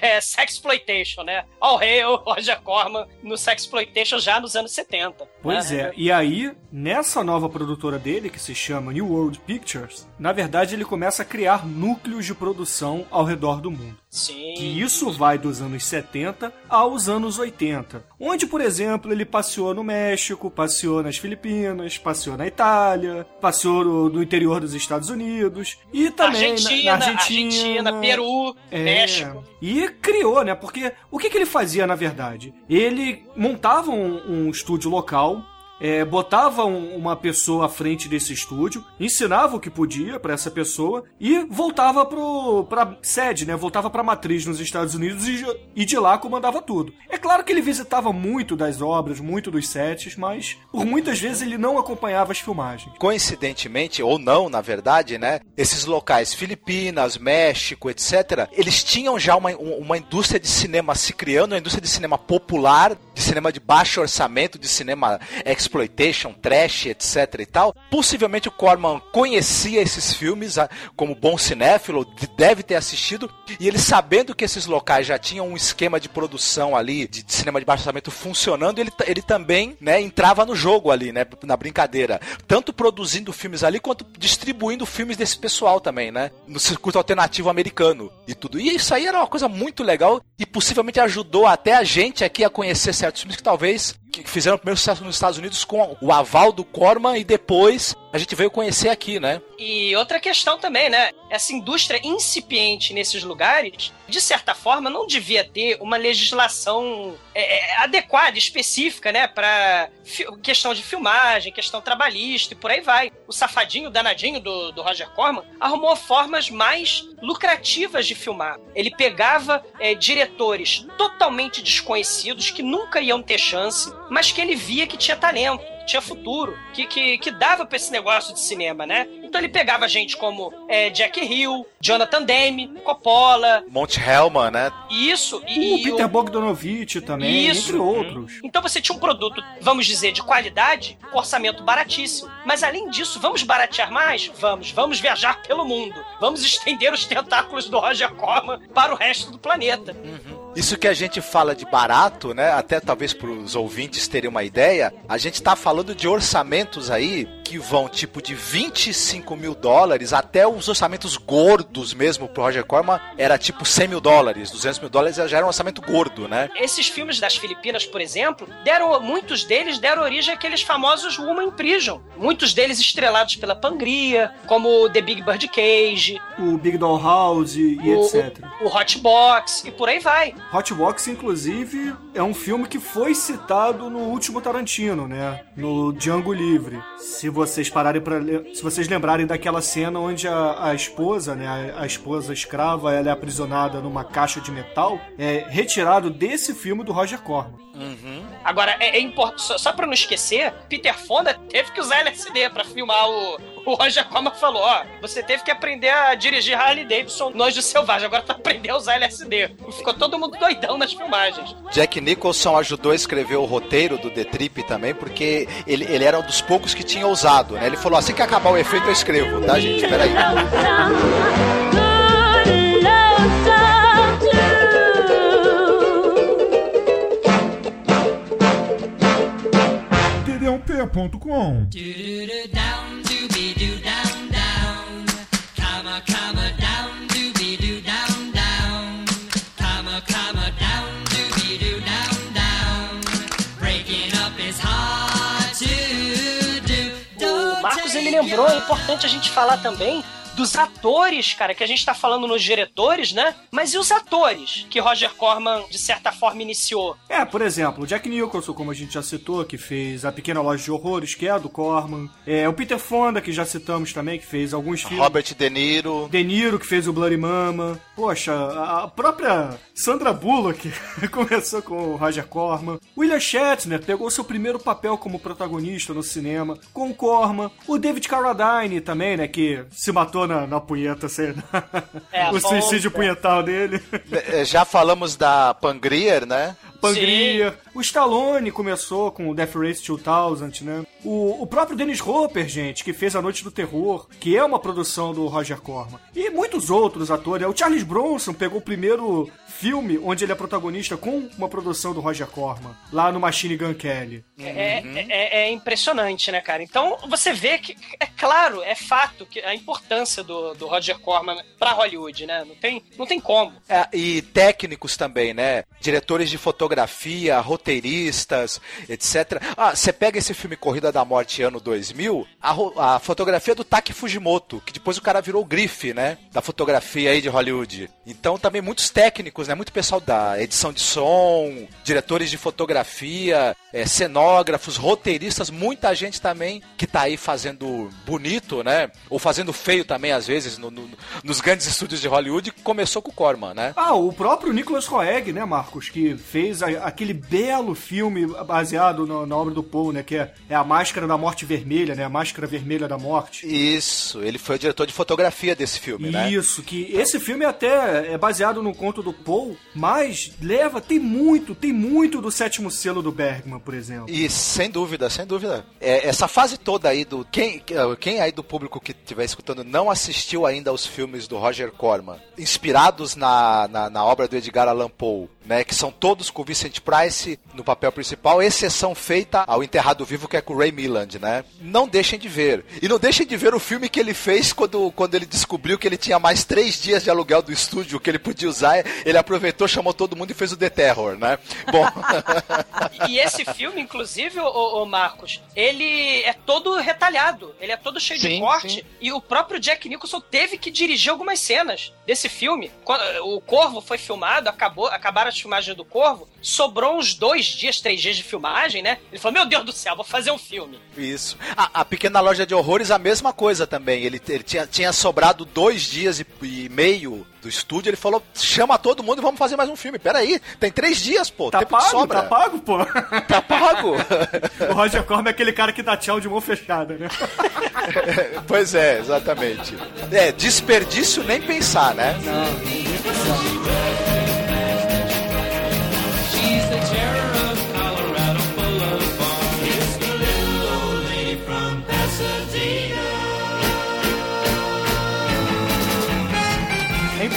é, sexploitation, né? All hail Roger Corman no sexploitation já nos anos 70. Pois né? é, e aí, nessa nova produtora dele, que se chama New World Pictures, na verdade ele começa a criar núcleos de produção ao redor do mundo. Sim. E isso vai dos anos 70 aos anos 80. Onde, por exemplo, ele passeou no México, passeou nas Filipinas, passeou na Itália, passeou no, no interior dos Estados Unidos e também na- Argentina, na, Argentina, Argentina, Peru, É, México. E criou, né? Porque o que, que ele fazia, na verdade? Ele montava um, um estúdio local, é, botava um- uma pessoa à frente desse estúdio, ensinava o que podia pra essa pessoa e voltava pro, pra sede, né? Voltava pra matriz nos Estados Unidos e, e de lá comandava tudo. É claro que ele visitava muito das obras, muito dos sets, mas por muitas vezes ele não acompanhava as filmagens. Coincidentemente, ou não, na verdade, né? Esses locais, Filipinas, México, etc., eles tinham já uma, um- uma indústria de cinema se criando, uma indústria de cinema popular, de cinema de baixo orçamento, de cinema exploitation, trash, etc e tal. Possivelmente o Corman conhecia esses filmes ah, como bom cinéfilo, de- deve ter assistido, e ele sabendo que esses locais já tinham um esquema de produção ali, de, cinema de baixo orçamento funcionando, ele, ele também, né, entrava no jogo ali, né, na brincadeira. Tanto produzindo filmes ali, quanto distribuindo filmes desse pessoal também, né, no circuito alternativo americano e tudo. E isso aí era uma coisa muito legal e possivelmente ajudou até a gente aqui a conhecer certos filmes que talvez que fizeram o primeiro sucesso nos Estados Unidos com o aval do Corman e depois a gente veio conhecer aqui, né? E outra questão também, né? Essa indústria incipiente nesses lugares, de certa forma, não devia ter uma legislação é, é, adequada, específica, né? Fi- questão de filmagem, questão trabalhista e por aí vai. O safadinho, danadinho do, do Roger Corman arrumou formas mais lucrativas de filmar. Ele pegava é, diretores totalmente desconhecidos que nunca iam ter chance, mas que ele via que tinha talento tinha futuro, que, que, que dava pra esse negócio de cinema, né? Então ele pegava gente como é, Jack Hill, Jonathan Demme, Coppola, Monte Hellman, né? isso, O e Peter Bogdanovich também, Isso. entre outros. Então você tinha um produto, vamos dizer, de qualidade, com orçamento baratíssimo. Mas além disso, vamos baratear mais? Vamos. Vamos viajar pelo mundo. Vamos estender os tentáculos do Roger Corman para o resto do planeta. Isso que a gente fala de barato, né? Até talvez para os ouvintes terem uma ideia, a gente tá falando de orçamentos aí que vão tipo de 25 mil dólares até os orçamentos gordos mesmo pro Roger Corman era tipo 100 mil dólares, 200 mil dólares já era um orçamento gordo, né? Esses filmes das Filipinas, por exemplo, deram muitos deles deram origem àqueles famosos Woman in Prison. Muitos deles estrelados pela Pangria, como The Big Bird Cage, O Big Doll House e o, etc. o Hot Box e por aí vai. Hot Box, inclusive, é um filme que foi citado no último Tarantino, né? No Django Livre. Se vocês pararem para se vocês lembrarem daquela cena onde a, a esposa, né, a, a esposa escrava, ela é aprisionada numa caixa de metal, é retirado desse filme do Roger Corman. Agora, é, é importante, só, só pra não esquecer, Peter Fonda teve que usar LSD pra filmar o. O Roger Corman falou: ó, você teve que aprender a dirigir Harley Davidson no Anjo Selvagem, agora tu aprendeu a usar LSD. E ficou todo mundo doidão nas filmagens. Jack Nicholson ajudou a escrever o roteiro do The Trip também, porque ele, ele era um dos poucos que tinha usado, né? Ele falou, assim que acabar o efeito eu escrevo, tá, gente? Peraí. td1p.com O Marcos ele lembrou, é importante a gente falar também dos atores, cara, que a gente tá falando nos diretores, né? Mas e os atores que Roger Corman, de certa forma, iniciou? É, por exemplo, o Jack Nicholson, como a gente já citou, que fez A Pequena Loja de Horrores, que é do Corman. É, o Peter Fonda, que já citamos também, que fez alguns filmes. Robert De Niro. De Niro, que fez o Bloody Mama. Poxa, a própria Sandra Bullock começou com o Roger Corman. William Shatner pegou seu primeiro papel como protagonista no cinema com o Corman. O David Carradine também, né, que se matou na, na punheta, sei É, o suicídio é. punhetal dele. É, Já falamos da Pangrier, né? Pangria. O Stallone começou com o Death Race 2000, né? O, o próprio Dennis Hopper, gente, que fez A Noite do Terror, que é uma produção do Roger Corman. E muitos outros atores. O Charles Bronson pegou o primeiro filme onde ele é protagonista com uma produção do Roger Corman, lá no Machine Gun Kelly. É, é- é impressionante, né, cara? Então você vê que, é claro, é fato que a importância do, do Roger Corman pra Hollywood, né? Não tem, não tem como. É, e técnicos também, né? Diretores de fotografia, roteiristas, etc. Ah, você pega esse filme Corrida da Morte ano 2000, a, a fotografia do Taki Fujimoto, que depois o cara virou o grife, né? Da fotografia aí de Hollywood. Então também muitos técnicos, né? Muito pessoal da edição de som, diretores de fotografia, é, cenógrafos, roteiristas, muita gente também que tá aí fazendo bonito, né? Ou fazendo feio também, às vezes, no- no- nos grandes estúdios de Hollywood, começou com o Corman, né? Ah, o próprio Nicholas Roeg, né, Marcos, que fez a- aquele belo filme baseado na, na obra do Poe, né, que é, é a Máscara da Morte Vermelha, né, a Máscara Vermelha da Morte. Isso, ele foi o diretor de fotografia desse filme, né? Isso, que esse filme até é baseado no conto do Poe, mas leva, tem muito, tem muito do sétimo selo do Bergman, por exemplo. E sem dúvida, sem dúvida. É, essa fase toda aí do. Quem, quem aí do público que estiver escutando não assistiu ainda aos filmes do Roger Corman, inspirados na, na, na obra do Edgar Allan Poe, né? Que são todos com o Vincent Price no papel principal, exceção feita ao Enterrado Vivo, que é com o Ray Milland, né? Não deixem de ver. E não deixem de ver o filme que ele fez quando, quando ele descobriu que ele tinha mais três dias de aluguel do estúdio que ele podia usar. Ele aproveitou, chamou todo mundo e fez o The Terror, né? Bom. E esse filme, inclusive, o, Marcos, ele é todo retalhado, ele é todo cheio de Sim, corte. sim. E o próprio Jack Nicholson teve que dirigir algumas cenas desse filme. O Corvo foi filmado, acabou, acabaram as filmagens do Corvo, sobrou uns dois dias, três dias de filmagem, né? Ele falou: Meu Deus do céu, vou fazer um filme. Isso. A, a pequena loja de horrores, a mesma coisa também. Ele, ele tinha, tinha sobrado dois dias e, e meio do estúdio. Ele falou: chama todo mundo e vamos fazer mais um filme. Peraí, tem três dias, pô. Tá pago, sobra. tá pago, pô. Tá pago. o Roger Corman é aquele cara que dá tchau de mão fechada, né? pois é, exatamente. É, desperdício nem pensar, né? She's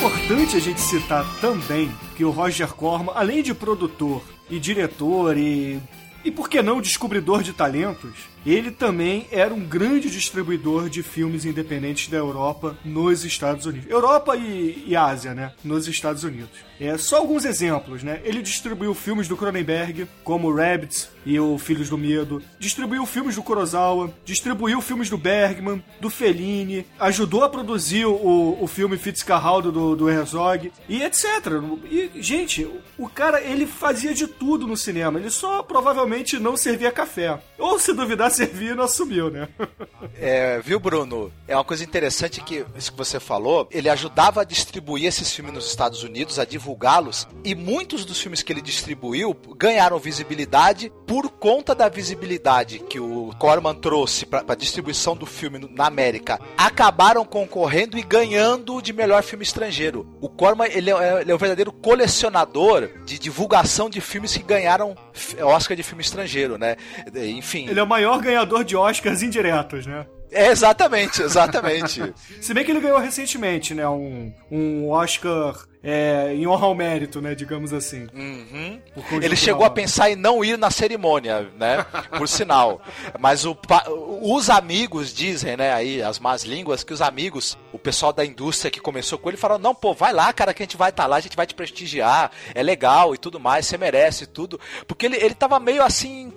importante a gente citar também que o Roger Corman, além de produtor e diretor e e por que não descobridor de talentos, ele também era um grande distribuidor de filmes independentes da Europa nos Estados Unidos. Europa e, e Ásia, né? Nos Estados Unidos. É, só alguns exemplos, né? Ele distribuiu filmes do Cronenberg, como Rabbits e o Filhos do Medo, distribuiu filmes do Kurosawa, distribuiu filmes do Bergman, do Fellini, ajudou a produzir o, o filme Fitzcarraldo do, do Herzog e etc. E, gente, o cara, ele fazia de tudo no cinema, ele só provavelmente não servia café. Ou se duvidar, servia e não assumiu, né? É, viu, Bruno? É uma coisa interessante que isso que você falou. Ele ajudava a distribuir esses filmes nos Estados Unidos, a divulgá-los, e muitos dos filmes que ele distribuiu ganharam visibilidade por conta da visibilidade que o Corman trouxe para a distribuição do filme na América. Acabaram concorrendo e ganhando de melhor filme estrangeiro. O Corman ele é, ele é um verdadeiro colecionador de divulgação de filmes que ganharam Oscar de filme estrangeiro, né? Enfim. Ele é o maior ganhador de Oscars indiretos, né? É, exatamente, exatamente. Se bem que ele ganhou recentemente, né? Um, um Oscar é, em honra ao mérito, né? Digamos assim. Conjunto Ele chegou a pensar em não ir na cerimônia, né? Por sinal. Mas o, os amigos dizem, né? Aí, as más línguas, que os amigos, o pessoal da indústria que começou com ele, falaram: não, pô, vai lá, cara, que a gente vai estar lá, a gente vai te prestigiar, é legal e tudo mais, você merece tudo. Porque ele, ele tava meio assim.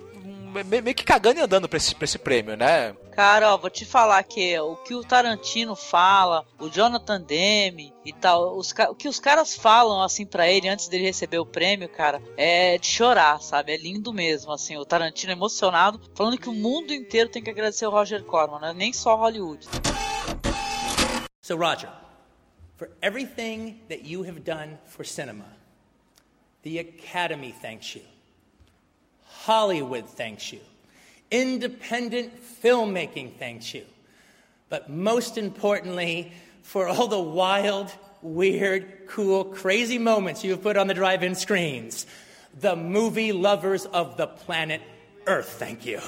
Me- meio que cagando e andando pra esse, pra esse prêmio, né? Cara, ó, vou te falar que o que o Tarantino fala, o Jonathan Demme e tal, os, o que os caras falam assim pra ele antes dele receber o prêmio, cara, é de chorar, sabe? É lindo mesmo, assim, o Tarantino emocionado, falando que o mundo inteiro tem que agradecer o Roger Corman, né? nem só Hollywood. So, Roger, for everything that you have done for cinema, the Academy thanks you, Hollywood thanks you, independent filmmaking thanks you, but most importantly, for all the wild, weird, cool, crazy moments you have put on the drive in screens, the movie lovers of the planet Earth thank you.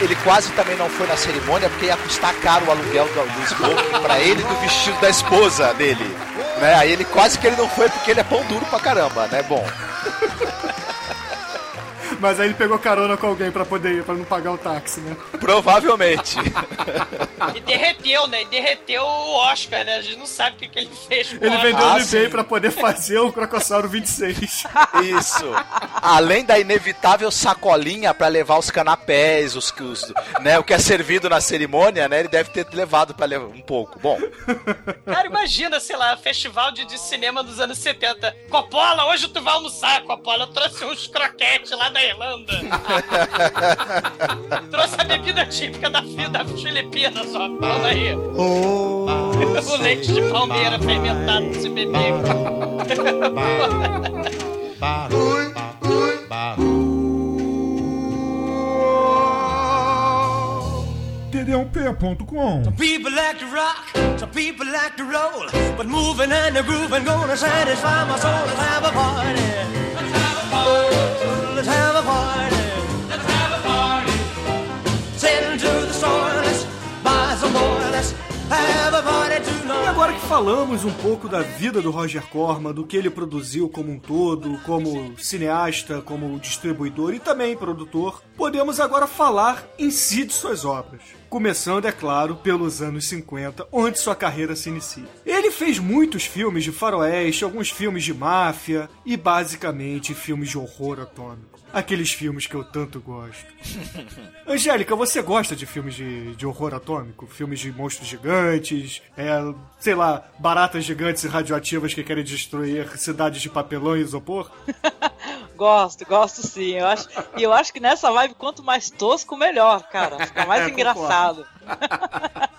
Ele quase também não foi na cerimônia porque ia custar caro o aluguel do, do smoking pra ele do vestido da esposa dele. Né? Aí ele quase que ele não foi porque ele é pão duro pra caramba, né? Bom. Mas aí ele pegou carona com alguém pra poder ir, pra não pagar o táxi, né? Provavelmente. E derreteu, né? E derreteu o Oscar, né? A gente não sabe o que, que ele fez com Ele o vendeu Oscar. no eBay pra poder fazer o Crocossauro 26. Isso. Além da inevitável sacolinha pra levar os canapés, os, os né, o que é servido na cerimônia, né? Ele deve ter levado pra levar um pouco. Bom, Cara, imagina, sei lá, festival de, de cinema dos anos 70. Coppola, hoje tu vai almoçar, Coppola. Eu trouxe uns croquetes lá da Irlanda. trouxe a bebida típica da, da Filipinas, ó. Fala aí. o leite de palmeira fermentado pra se beber. td1p.com Some people like to rock, some people like to roll, but moving and the grooving gonna satisfy my soul. Let's have a party. Let's have a party. Let's have a party. Let's have a party. Send to the store, let's buy some more. Let's have a party tonight. E agora que falamos um pouco da vida do Roger Corman, do que ele produziu como um todo, como cineasta, como distribuidor e também produtor, podemos agora falar em si de suas obras. Começando, é claro, pelos anos 50, onde sua carreira se inicia. Ele fez muitos filmes de faroeste, alguns filmes de máfia e, basicamente, filmes de horror atômico. Aqueles filmes que eu tanto gosto. Angélica, você gosta de filmes de, de horror atômico? Filmes de monstros gigantes, é, sei lá, baratas gigantes e radioativas que querem destruir cidades de papelão e isopor? Gosto, gosto sim. Eu acho, e eu acho que nessa vibe, quanto mais tosco, melhor, cara. Fica mais É, engraçado.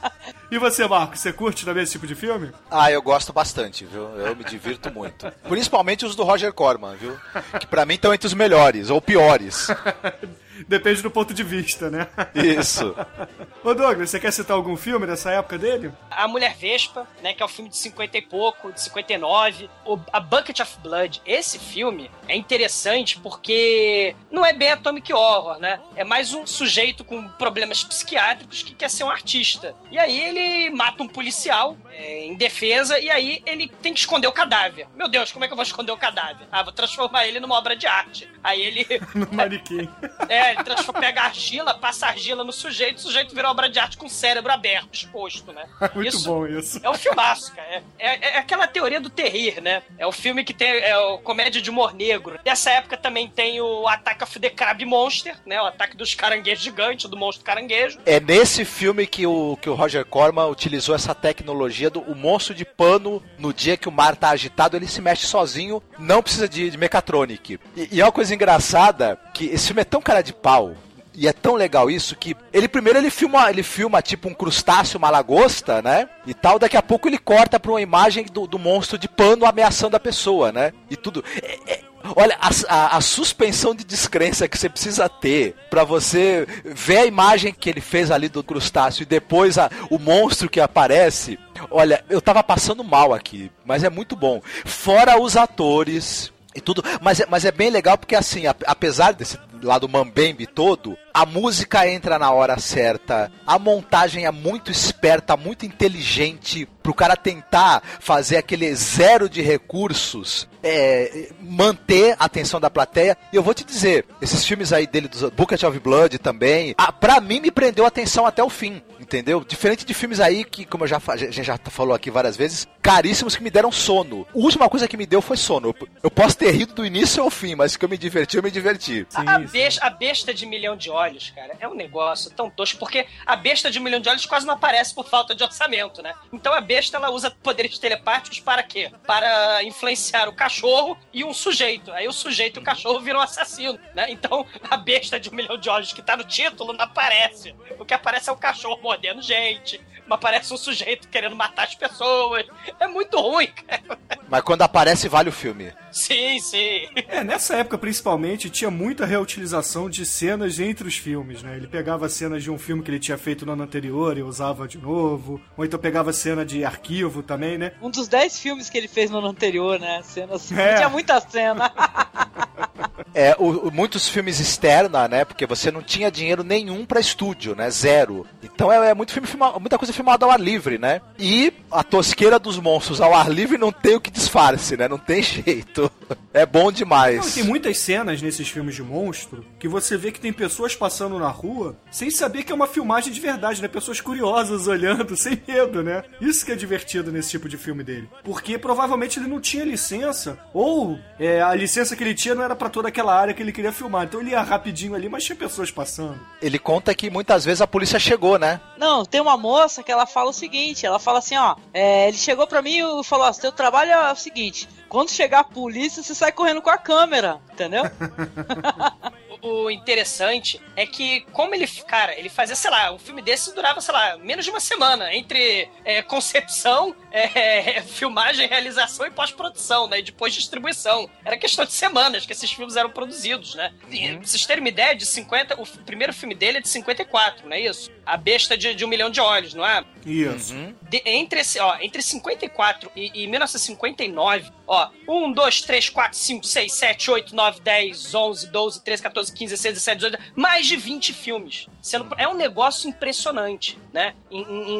E você, Marco, você curte também esse tipo de filme? Ah, eu gosto bastante, viu? Eu me divirto muito. Principalmente os do Roger Corman, viu? Que pra mim estão entre os melhores, ou piores. Depende do ponto de vista, né? Isso. Ô Douglas, você quer citar algum filme dessa época dele? A Mulher Vespa, né, que é um filme de 50 e pouco, de 59. O, a Bucket of Blood. Esse filme é interessante porque não é bem Atomic Horror, né? É mais um sujeito com problemas psiquiátricos que quer ser um artista. E aí ele mata um policial é, em defesa e aí ele tem que esconder o cadáver. Meu Deus, como é que eu vou esconder o cadáver? Ah, vou transformar ele numa obra de arte. Aí ele No manequim. é, ele transforma, pega argila, passa argila no sujeito, o sujeito vira obra de arte com o cérebro aberto, exposto, né? Muito bom isso. É um filmaço, cara. É, é, é aquela teoria do terrir, né? É o filme que tem é o comédia de humor negro. Nessa época também tem o Attack of the Crab Monster, né? O ataque dos caranguejos gigantes, do monstro caranguejo. É nesse filme que o, que o Roger Corman utilizou essa tecnologia do o monstro de pano no dia que o mar tá agitado, ele se mexe sozinho, não precisa de, de mecatronic. E, e é uma coisa engraçada que esse filme é tão cara de pau. E é tão legal isso que ele primeiro ele filma, ele filma tipo um crustáceo, uma lagosta, né? E tal, daqui a pouco ele corta pra uma imagem do, do monstro de pano ameaçando a pessoa, né? E tudo. É- é- olha, a, a- a suspensão de descrença que você precisa ter pra você ver a imagem que ele fez ali do crustáceo e depois a- o monstro que aparece. Olha, eu tava passando mal aqui, mas é muito bom. Fora os atores e tudo, mas é, mas é bem legal porque assim, apesar desse, lá do Mambembe todo, a música entra na hora certa, a montagem é muito esperta, muito inteligente pro cara tentar fazer aquele zero de recursos, é, manter a atenção da plateia. E eu vou te dizer, esses filmes aí dele, do Bucket of Blood também, a, pra mim me prendeu a atenção até o fim, entendeu? Diferente de filmes aí que, como eu já, a gente já falou aqui várias vezes, caríssimos que me deram sono. A última coisa que me deu foi sono. Eu, eu posso ter rido do início ao fim, mas que eu me diverti, eu me diverti. A, a besta, a besta de milhão de olhos, cara, é um negócio tão tosco, porque a besta de um milhão de olhos quase não aparece por falta de orçamento, né? Então a besta, ela usa poderes telepáticos para quê? Para influenciar o cachorro e um sujeito. Aí o sujeito e o cachorro viram assassino, né? Então a besta de um milhão de olhos que tá no título não aparece. O que aparece é o cachorro mordendo gente, não aparece um sujeito querendo matar as pessoas. É muito ruim, cara. Mas quando aparece, vale o filme. Sim, sim. É, nessa época, principalmente, tinha muita reutilização de cenas entre os filmes, né? Ele pegava cenas de um filme que ele tinha feito no ano anterior e usava de novo. Ou então pegava cena de arquivo também, né? Um dos 10 filmes que ele fez no ano anterior, né? Cenas. É. Tinha muita cena. É, o- muitos filmes externa, né? Porque você não tinha dinheiro nenhum pra estúdio, né? Zero. Então é, é muito filme, muita coisa filmada ao ar livre, né? E a tosqueira dos monstros ao ar livre não tem o que disfarce, né? Não tem jeito. É bom Não, demais. tem muitas cenas nesses filmes de monstro que você vê que tem pessoas passando na rua sem saber que é uma filmagem de verdade, né? Pessoas curiosas olhando, sem medo, né? Isso que é divertido nesse tipo de filme dele. Porque provavelmente ele não tinha licença, ou é, a licença que ele tinha não era pra toda aquela área que ele queria filmar. Então ele ia rapidinho ali, mas tinha pessoas passando. Ele conta que muitas vezes a polícia chegou, né? Não, tem uma moça que ela fala o seguinte: ela fala assim, ó, é, ele chegou pra mim e falou: ó, seu trabalho é o seguinte, quando chegar a polícia, você sai correndo com a câmera, entendeu? O interessante é que, como ele, cara, ele fazia, sei lá, um filme desse durava, sei lá, menos de uma semana entre é, concepção, é, filmagem, realização e pós-produção, né? E depois distribuição. Era questão de semanas que esses filmes eram produzidos, né? E, pra vocês terem uma ideia, de 50, o primeiro filme dele é de 54, não é isso? A besta de, de um milhão de olhos, não é? Isso. De- entre, esse, ó, entre 54 e, e 1959, ó, 1, 2, 3, 4, 5, 6, 7, 8, 9, 10, 11, 12, 13, 14, 15, 16, 17, 18, mais de 20 filmes. Sendo, é um negócio impressionante, né? Em, em-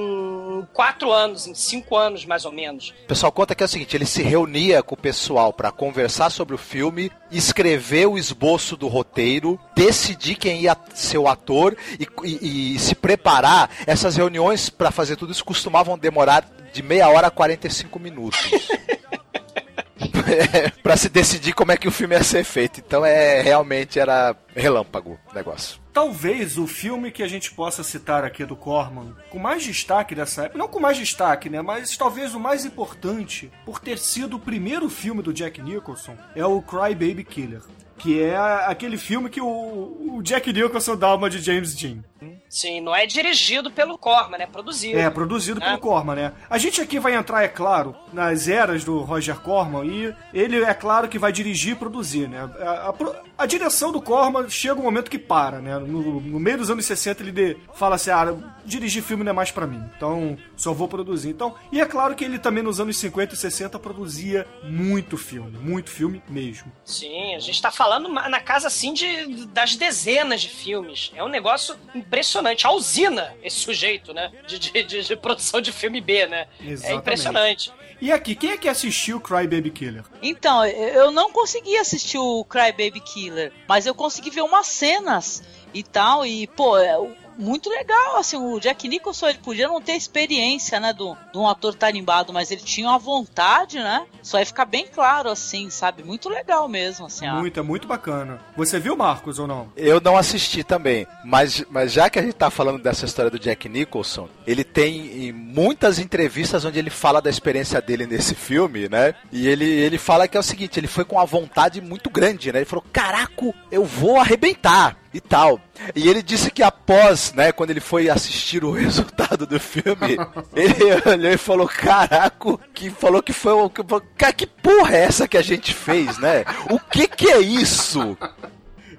em quatro anos, em cinco anos mais ou menos. O pessoal conta que é o seguinte, ele se reunia com o pessoal pra conversar sobre o filme, escrever o esboço do roteiro, decidir quem ia ser o ator e, e- e se preparar. Essas reuniões pra fazer tudo isso costumavam demorar de meia hora a 45 minutos. Pra se decidir como é que o filme ia ser feito. Então é realmente era relâmpago o negócio. Talvez o filme que a gente possa citar aqui do Corman, com mais destaque dessa época, não com mais destaque, né? Mas talvez o mais importante, por ter sido o primeiro filme do Jack Nicholson, é o Cry Baby Killer. Que é aquele filme que o, o Jack Nicholson dá uma de James Dean. Sim, não é dirigido pelo Corman, é produzido. É, produzido né? pelo Corman, né? A gente aqui vai entrar, é claro, nas eras do Roger Corman e ele é claro que vai dirigir e produzir, né? A, a a direção do Corman chega um momento que para, né? No, no meio dos anos 60 ele de- fala assim, ah, dirigir filme não é mais pra mim, então só vou produzir. Então, e é claro que ele também nos anos 50 e 60 produzia muito filme, muito filme mesmo. Sim, a gente tá falando na casa assim de, das dezenas de filmes. É um negócio impressionante. A usina, esse sujeito, né? De, de- de- de produção de filme B, né? É Exatamente. impressionante. E aqui, quem é que assistiu Cry Baby Killer? Então, eu não consegui assistir o Cry Baby Killer, mas eu consegui ver umas cenas e tal, e, pô, é o- muito legal, assim, o Jack Nicholson, ele podia não ter experiência, né, do- de um ator tarimbado, mas ele tinha uma vontade, né, só ia ficar bem claro, assim, sabe, muito legal mesmo, assim, ó. Muito, é muito bacana. Você viu, Marcos, ou não? Eu não assisti também, mas, mas já que a gente tá falando dessa história do Jack Nicholson, ele tem em muitas entrevistas onde ele fala da experiência dele nesse filme, né? E ele, ele fala que é o seguinte, ele foi com uma vontade muito grande, né? Ele falou, caraca, eu vou arrebentar e tal. E ele disse que após, né, quando ele foi assistir o resultado do filme, ele olhou e falou, caraca, que falou que foi o cara, que porra é essa que a gente fez, né? O que que é isso?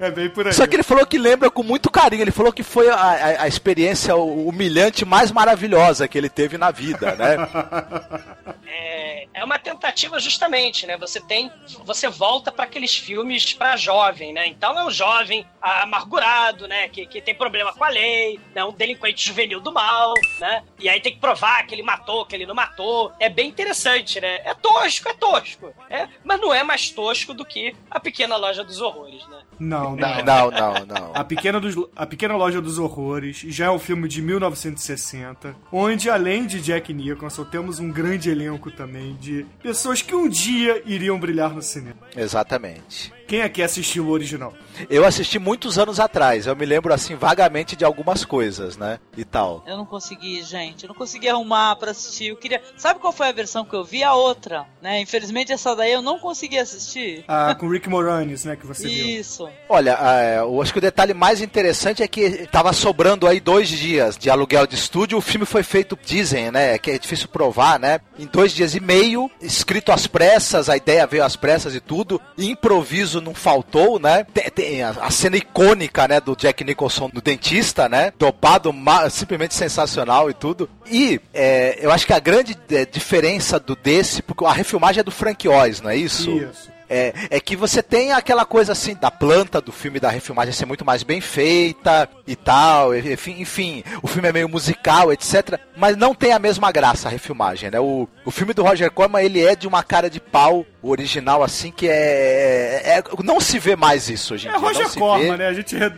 É bem por aí. Só que ele falou que lembra com muito carinho. Ele falou que foi a, a- a experiência humilhante mais maravilhosa que ele teve na vida, né? É, É uma tentativa justamente, né? Você tem, você volta para aqueles filmes para jovem, né? Então é um jovem amargurado, né? Que, que tem problema com a lei, né? Um delinquente juvenil do mal, né? E aí tem que provar que ele matou, que ele não matou. É bem interessante, né? É tosco, é tosco. É, mas não é mais tosco do que a pequena loja dos horrores, né? Não, Não, não. não, não, não. A Pequena, dos, a Pequena Loja dos Horrores já é um filme de 1960, onde além de Jack Nicholson, temos um grande elenco também de pessoas que um dia iriam brilhar no cinema. Exatamente. Quem aqui assistiu o original? Eu assisti muitos anos atrás, eu me lembro assim vagamente de algumas coisas, né? E tal. Eu não consegui, gente. Eu não consegui arrumar pra assistir. Eu queria. Sabe qual foi a versão que eu vi? A outra, né? Infelizmente essa daí eu não consegui assistir. Ah, com Rick Moranis, né, que você viu. Isso. Olha, é, eu acho que o detalhe mais interessante é que tava sobrando aí dois dias de aluguel de estúdio. O filme foi feito, dizem, né? Que é difícil provar, né? Em dois dias e meio, escrito às pressas, a ideia veio às pressas e tudo. Improviso não faltou, né? Tem, tem a, a cena icônica, né? Do Jack Nicholson no dentista, né? Dopado, simplesmente sensacional e tudo. E é, eu acho que a grande é, diferença do desse, porque a refilmagem é do Frank Oz, não é isso? Isso. É, é que você tem aquela coisa assim da planta do filme da refilmagem ser muito mais bem feita e tal, enfim, enfim, o filme é meio musical, etc. Mas não tem a mesma graça a refilmagem, né? O, o filme do Roger Corman ele é de uma cara de pau o original assim que é, é- não se vê mais isso hoje em É dia. não Roger Corman, né? A gente é,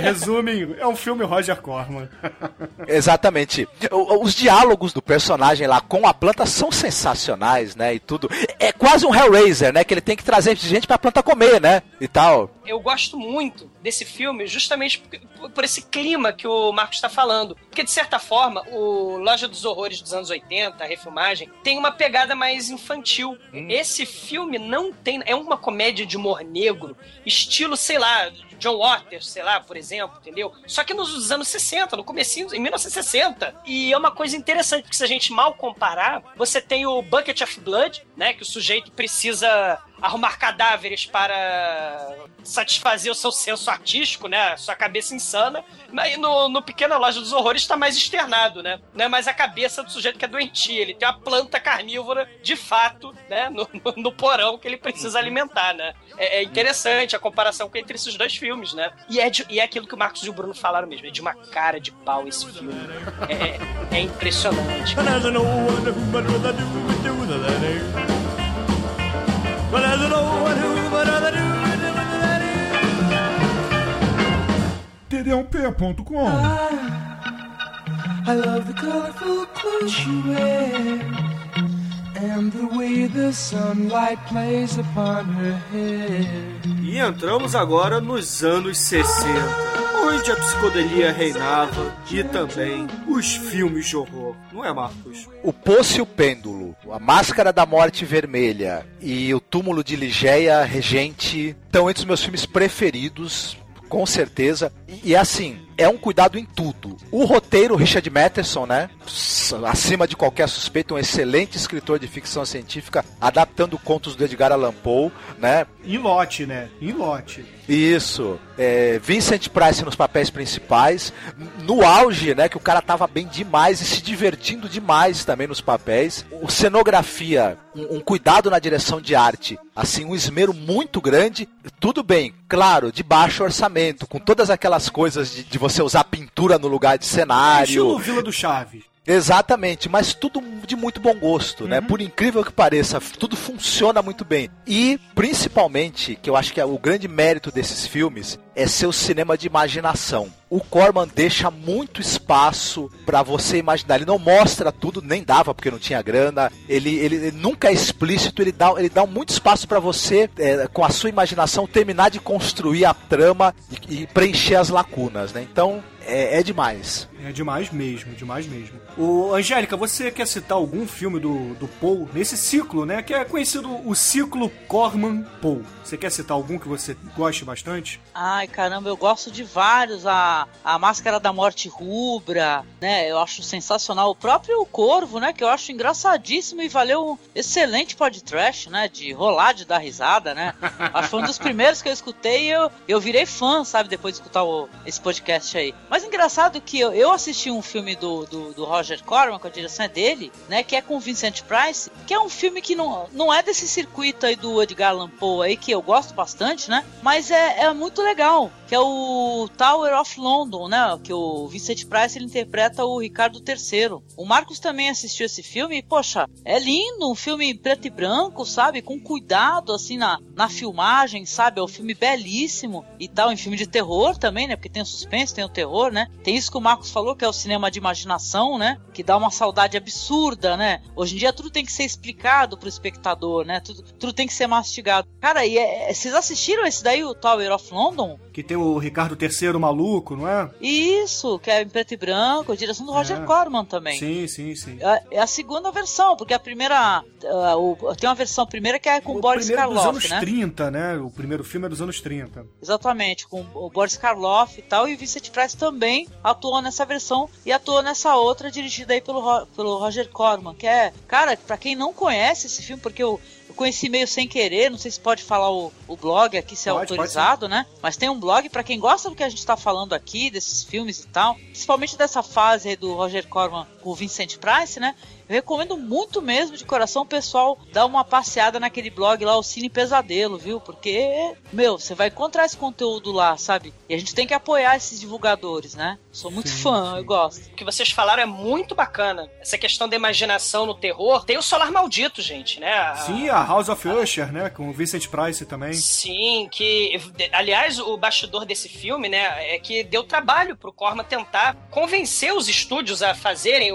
resume, em- é um filme Roger Corman. Exatamente. O- Os diálogos do personagem lá com a planta são sensacionais, né? E tudo. É quase um Hellraiser, né? Que ele tem que trazer gente pra planta comer, né? E tal. Eu gosto muito desse filme justamente por, esse clima que o Marcos está falando. Porque, de certa forma, o Loja dos Horrores dos anos 80, a refilmagem, tem uma pegada mais infantil. Esse filme não tem. É uma comédia de humor negro, estilo, sei lá. John Waters, sei lá, por exemplo, entendeu? Só que nos anos 60, no comecinho, em 1960. E é uma coisa interessante, porque se a gente mal comparar, você tem o Bucket of Blood, né? Que o sujeito precisa arrumar cadáveres para satisfazer o seu senso artístico, né? Sua cabeça insana. Mas no, no Pequena Loja dos Horrores está mais externado, né? Não é mais a cabeça do sujeito que é doentio. Ele tem uma planta carnívora, de fato, né? No, no- no porão que ele precisa alimentar, né? É, é interessante a comparação entre esses dois filmes, né? E é, de- e é aquilo que o Marcos e o Bruno falaram mesmo. É de uma cara de pau esse filme. É, é- é impressionante. What I td1p.com. I love the colorful clothes you wear E entramos agora nos anos 60, onde a psicodelia reinava e também os filmes de horror, não é, Marcos? O Poço e o Pêndulo, A Máscara da Morte Vermelha e O Túmulo de Ligeia Regente estão entre os meus filmes preferidos, com certeza. E, e assim, é um cuidado em tudo. O roteiro, Richard Matheson, né? Acima de qualquer suspeito, um excelente escritor de ficção científica, adaptando contos do Edgar Allan Poe, né? Em lote, né? Em lote. Isso. É, Vincent Price nos papéis principais. No auge, né? Que o cara tava bem demais e se divertindo demais também nos papéis. O cenografia, um, um cuidado na direção de arte. Assim, um esmero muito grande. Tudo bem, claro, de baixo orçamento, com todas aquelas coisas de, de você usar pintura no lugar de cenário. Estilo Vila do Chaves. Exatamente, mas tudo de muito bom gosto, né? Por incrível que pareça, tudo funciona muito bem. E, principalmente, que eu acho que é o grande mérito desses filmes é seu cinema de imaginação. O Corman deixa muito espaço pra você imaginar. Ele não mostra tudo, nem dava porque não tinha grana. Ele, ele, ele nunca é explícito, ele dá, ele dá muito espaço pra você, é, com a sua imaginação, terminar de construir a trama e, e preencher as lacunas, né? Então, é, é demais. É demais mesmo, demais mesmo. O Angélica, você quer citar algum filme do, do Paul nesse ciclo, né? Que é conhecido o ciclo Corman Paul. Você quer citar algum que você goste bastante? Ai, caramba, eu gosto de vários. A, a Máscara da Morte Rubra, né? Eu acho sensacional. O próprio Corvo, né? Que eu acho engraçadíssimo e valeu um excelente podcast, né? De rolar, de dar risada, né? Acho que foi um dos primeiros que eu escutei e eu, eu virei fã, sabe? Depois de escutar o- esse podcast aí. Mas Mas engraçado que eu, eu assisti um filme do, do, do Roger Corman, com a direção é dele, né? Que é com Vincent Price, que é um filme que não, não é desse circuito aí do Edgar Allan Poe aí, que eu gosto bastante, né? Mas é, é muito legal. Que é o Tower of London, né? Que o Vincent Price ele interpreta o Ricardo III. O Marcos também assistiu esse filme e, poxa, é lindo, um filme preto e branco, sabe? Com cuidado, assim, na, na filmagem, sabe? É um filme belíssimo e tal, em filme de terror também, né? Porque tem o suspense, tem o terror, né? Tem isso que o Marcos falou, que é o cinema de imaginação, né? Que dá uma saudade absurda, né? Hoje em dia tudo tem que ser explicado pro espectador, né? Tudo, tudo tem que ser mastigado. Cara, e é, vocês assistiram esse daí, o Tower of London? Que tem o Ricardo III maluco, não é? Isso, que é em preto e branco, direção do Roger É. Corman também. Sim, sim, sim. É é a segunda versão, porque a primeira. ah, o- tem uma versão primeira que é com o Boris dos Karloff, anos né? 30, né? O primeiro filme é dos anos 30. Exatamente, com o Boris Karloff e tal, e o Vincent Price também atuou nessa versão e atuou nessa outra dirigida aí pelo, pelo Roger Corman, que é, cara, pra quem não conhece esse filme, porque eu conheci meio sem querer, não sei se pode falar o, o blog aqui, se é Pode, pode autorizado, né? Mas tem um blog pra quem gosta do que a gente tá falando aqui, desses filmes e tal, principalmente dessa fase aí do Roger Corman o Vincent Price, né? Eu recomendo muito mesmo, de coração, o pessoal dar uma passeada naquele blog lá, o Cine Pesadelo, viu? Porque, meu, você vai encontrar esse conteúdo lá, sabe? E a gente tem que apoiar esses divulgadores, né? Sou muito fã, eu gosto. O que vocês falaram é muito bacana. Essa questão da imaginação no terror. Tem o Solar Maldito, gente, né? A- Sim, a House of Usher, né? Com o Vincent Price também. Sim, que. Aliás, o bastidor desse filme, né, é que deu trabalho pro Corman tentar convencer os estúdios a fazerem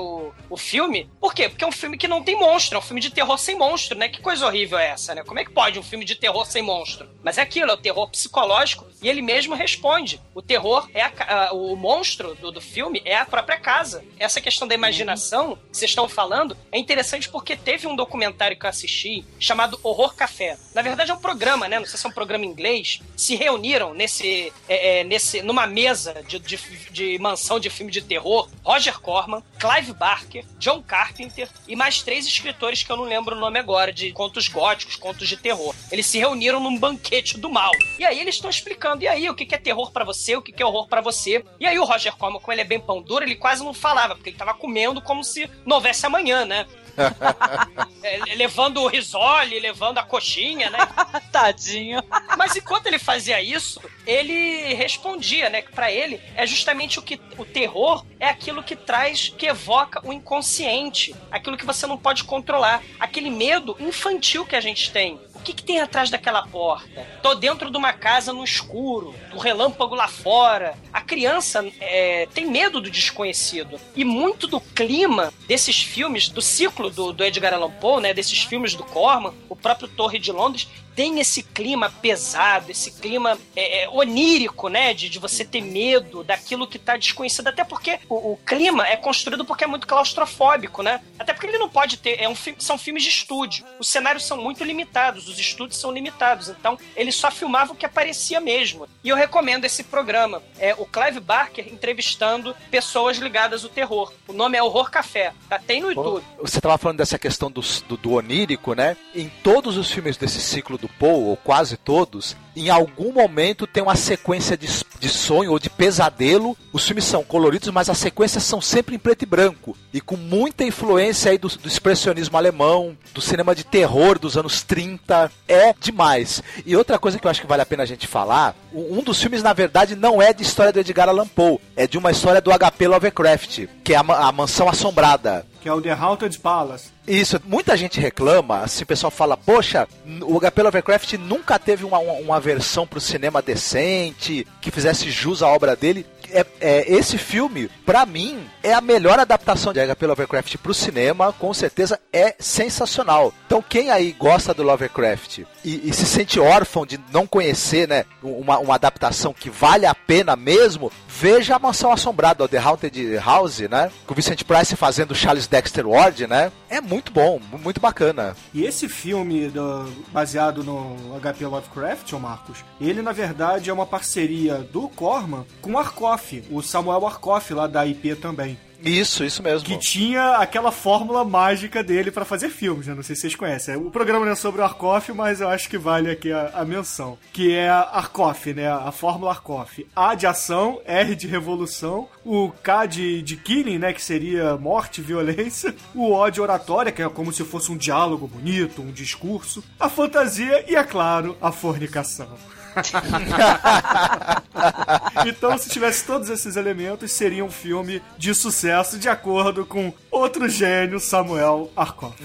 o, filme. Por quê? Porque é um filme que não tem monstro, é um filme de terror sem monstro, né? Que coisa horrível é essa, né? Como é que pode um filme de terror sem monstro? Mas é aquilo, é o terror psicológico e ele mesmo responde. O terror é a a- o monstro do, do filme é a própria casa. Essa questão da imaginação que vocês estão falando é interessante porque teve um documentário que eu assisti chamado Horror Café. Na verdade é um programa, né? Não sei se é um programa inglês. Se reuniram nesse, é, é, nesse numa mesa de, de, de mansão de filme de terror Roger Corman, Clive Barker, John Carpenter e mais três escritores que eu não lembro o nome agora, de contos góticos, contos de terror. Eles se reuniram num banquete do mal. E aí eles estão explicando, e aí, o que é terror pra você, o que é horror pra você. E aí o Roger Corman, como ele é bem pão duro, ele quase não falava, porque ele tava comendo como se não houvesse amanhã, né? É, levando o risole, levando a coxinha, né? Tadinho. Mas enquanto ele fazia isso, ele respondia, né? Que pra ele é justamente o que o terror é aquilo que traz, que evoca o inconsciente, aquilo que você não pode controlar, aquele medo infantil que a gente tem. Que, que tem atrás daquela porta? Tô dentro de uma casa no escuro, do relâmpago lá fora. A criança é, tem medo do desconhecido. E muito do clima desses filmes, do ciclo do, do Edgar Allan Poe, né? Desses filmes do Corman, o próprio Torre de Londres, tem esse clima pesado, esse clima é, é, onírico, né? De, de você ter medo daquilo que tá desconhecido. Até porque o, o clima é construído porque é muito claustrofóbico, né? Até porque ele não pode ter. É um, são filmes de estúdio. Os cenários são muito limitados, os estúdios são limitados. Então, ele só filmava o que aparecia mesmo. E eu recomendo esse programa. É o Clive Barker entrevistando pessoas ligadas ao terror. O nome é Horror Café. Tá? Tem no YouTube. Você estava falando dessa questão do, do, do onírico, né? Em todos os filmes desse ciclo do Poe, ou quase todos, em algum momento tem uma sequência de, de sonho ou de pesadelo. Os filmes são coloridos, mas as sequências são sempre em preto e branco. E com muita influência aí do, do expressionismo alemão, do cinema de terror dos anos 30. É demais. E outra coisa que eu acho que vale a pena a gente falar, um dos filmes, na verdade, não é de história do Edgar Allan Poe, é de uma história do H.P. Lovecraft, que é a, a Mansão Assombrada. Que é o The Haunted Palace. Isso, muita gente reclama, assim, o pessoal fala, poxa, o HP Lovecraft nunca teve uma, uma, uma versão pro cinema decente, que fizesse jus à obra dele. É, é, esse filme, pra mim, é a melhor adaptação de HP Lovecraft pro cinema, com certeza é sensacional. Então, quem aí gosta do Lovecraft e, e se sente órfão de não conhecer, né, uma, uma adaptação que vale a pena mesmo, veja a Mansão Assombrada, The Haunted House, né, com o Vincent Price fazendo Charles Dexter Ward, né, é muito bom, muito bacana. E esse filme do- baseado no HP Lovecraft, ô Marcos, ele na verdade é uma parceria do Corman com o Arkoff, o Samuel Arkoff lá da IP também. Isso, isso mesmo. Que tinha aquela fórmula mágica dele pra fazer filmes, né? Não sei se vocês conhecem. O programa não é sobre o Arkoff, mas eu acho que vale aqui a, a menção. Que é a Arkoff, né? A fórmula Arkoff. A de ação, R de revolução, o K de, de killing, né? Que seria morte, violência, o O de oratória, que é como se fosse um diálogo bonito, um discurso, a fantasia e, é claro, a fornicação. então, se tivesse todos esses elementos, seria um filme de sucesso, de acordo com outro gênio, Samuel Arkoff.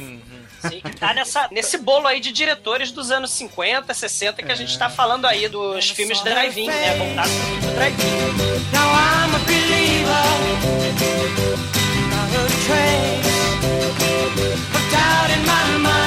Sim, que tá nessa, nesse bolo aí de diretores dos anos 50, 60, que a gente tá falando aí dos filmes drive-in, né? Voltados pro filme drive-in. Now I'm a believer, not a trace of doubt in my mind.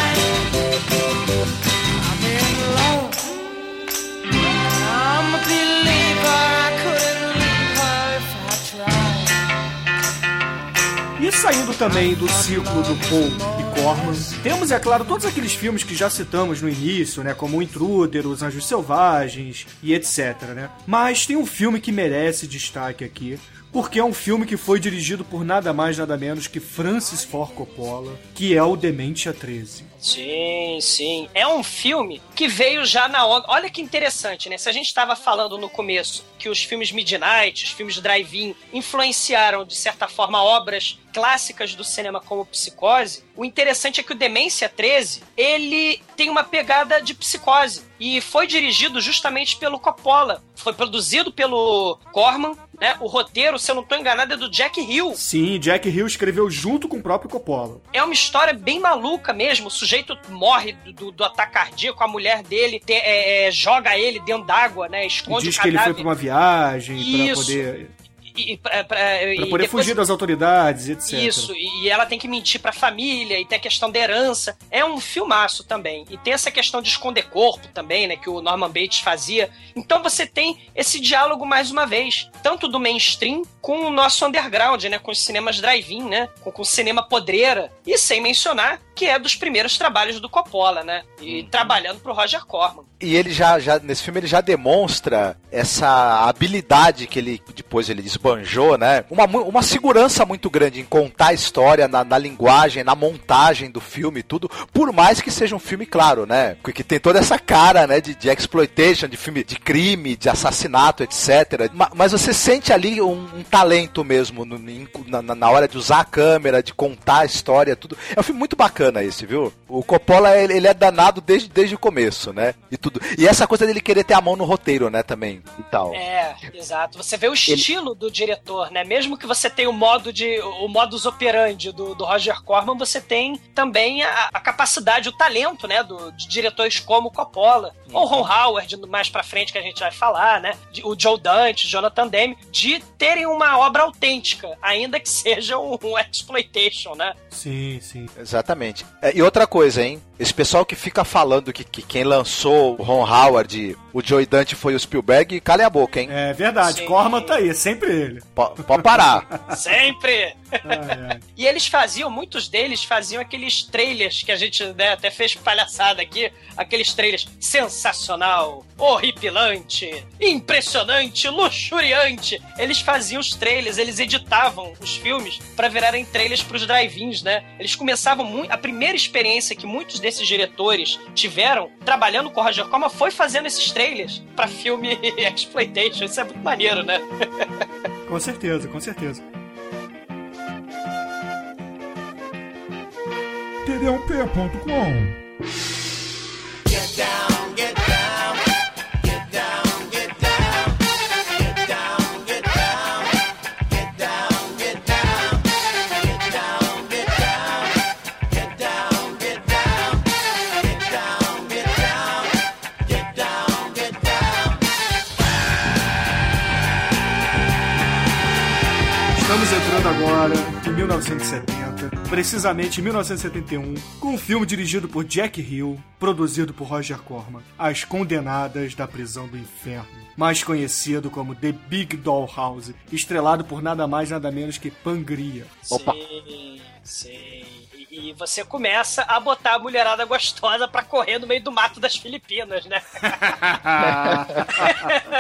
Saindo também do ciclo do Paul e Corman, temos, é claro, todos aqueles filmes que já citamos no início, né? Como o Intruder, Os Anjos Selvagens e etc, né? Mas tem um filme que merece destaque aqui, porque é um filme que foi dirigido por nada mais nada menos que Francis Ford Coppola, que é o Dementia 13. Sim, sim. É um filme que veio já na onda. Olha que interessante, né? Se a gente estava falando no começo que os filmes Midnight, os filmes Drive-In influenciaram, de certa forma, obras clássicas do cinema como Psicose, o interessante é que o Demência 13, ele tem uma pegada de psicose. E foi dirigido justamente pelo Coppola. Foi produzido pelo Corman, né? O roteiro, se eu não estou enganado, é do Jack Hill. Sim, Jack Hill escreveu junto com o próprio Coppola. É uma história bem maluca mesmo. O sujeito morre do, do, do ataque cardíaco, a mulher dele te- é, é, joga ele dentro d'água, né? Esconde Diz o que ele cadáver. foi pra uma viagem pra Isso. poder, E, pra, pra- pra e poder depois- fugir das autoridades, etc. Isso, e ela tem que mentir pra família, e tem a questão da herança. É um filmaço também. E tem essa questão de esconder corpo também, né? Que o Norman Bates fazia. Então você tem esse diálogo mais uma vez, tanto do mainstream com o nosso underground, né? Com os cinemas drive-in, né? Com, com o cinema podreira. E sem mencionar que é dos primeiros trabalhos do Coppola, né? E trabalhando pro Roger Corman. E ele já, já, nesse filme, ele já demonstra essa habilidade que ele depois ele esbanjou, né? Uma, uma segurança muito grande em contar a história na, na linguagem, na montagem do filme e tudo, por mais que seja um filme, claro, né? Que tem toda essa cara, né? De, de exploitation, de filme de crime, de assassinato, etc. Ma- Mas você sente ali um, um talento mesmo no- na- na hora de usar a câmera, de contar a história, tudo. É um filme muito bacana esse, viu? O Coppola, ele, ele é danado desde, desde o começo, né? E tudo. E essa coisa dele querer ter a mão no roteiro, né, também, e tal. É, exato. Você vê o estilo do diretor, né? Mesmo que você tenha o modo de. o modus operandi do, do Roger Corman, você tem também a, a capacidade, o talento, né? Do, de diretores como Coppola, ou Ron Howard, mais pra frente que a gente vai falar, né? o Joe Dante, Jonathan Demme, de terem uma obra autêntica, ainda que seja um, um exploitation, né? Sim, sim. Exatamente. É, e outra coisa, hein? Esse pessoal que fica falando que, que quem lançou o Ron Howard, o Joey Dante foi o Spielberg, calem a boca, hein? É verdade, Corman tá aí, é sempre ele. Pode parar. Sempre! E eles faziam, muitos deles faziam aqueles trailers que a gente né, até fez palhaçada aqui, aqueles trailers sensacional, horripilante, impressionante, luxuriante. Eles faziam os trailers, eles editavam os filmes para virarem trailers pros drive-ins, né? Eles começavam muito. A primeira experiência que muitos desses diretores tiveram trabalhando com o Roger Corman foi fazendo esses trailers para filme exploitation. Isso é muito maneiro, né? Com certeza, com certeza. td1p.com Get down, get down, agora em 1970. 1970, precisamente em 1971, com um filme dirigido por Jack Hill, produzido por Roger Corman, As Condenadas da Prisão do Inferno, mais conhecido como The Big Doll House, estrelado por nada mais nada menos que Pangria. Sim, sim. E, e você começa a botar a mulherada gostosa pra correr no meio do mato das Filipinas, né?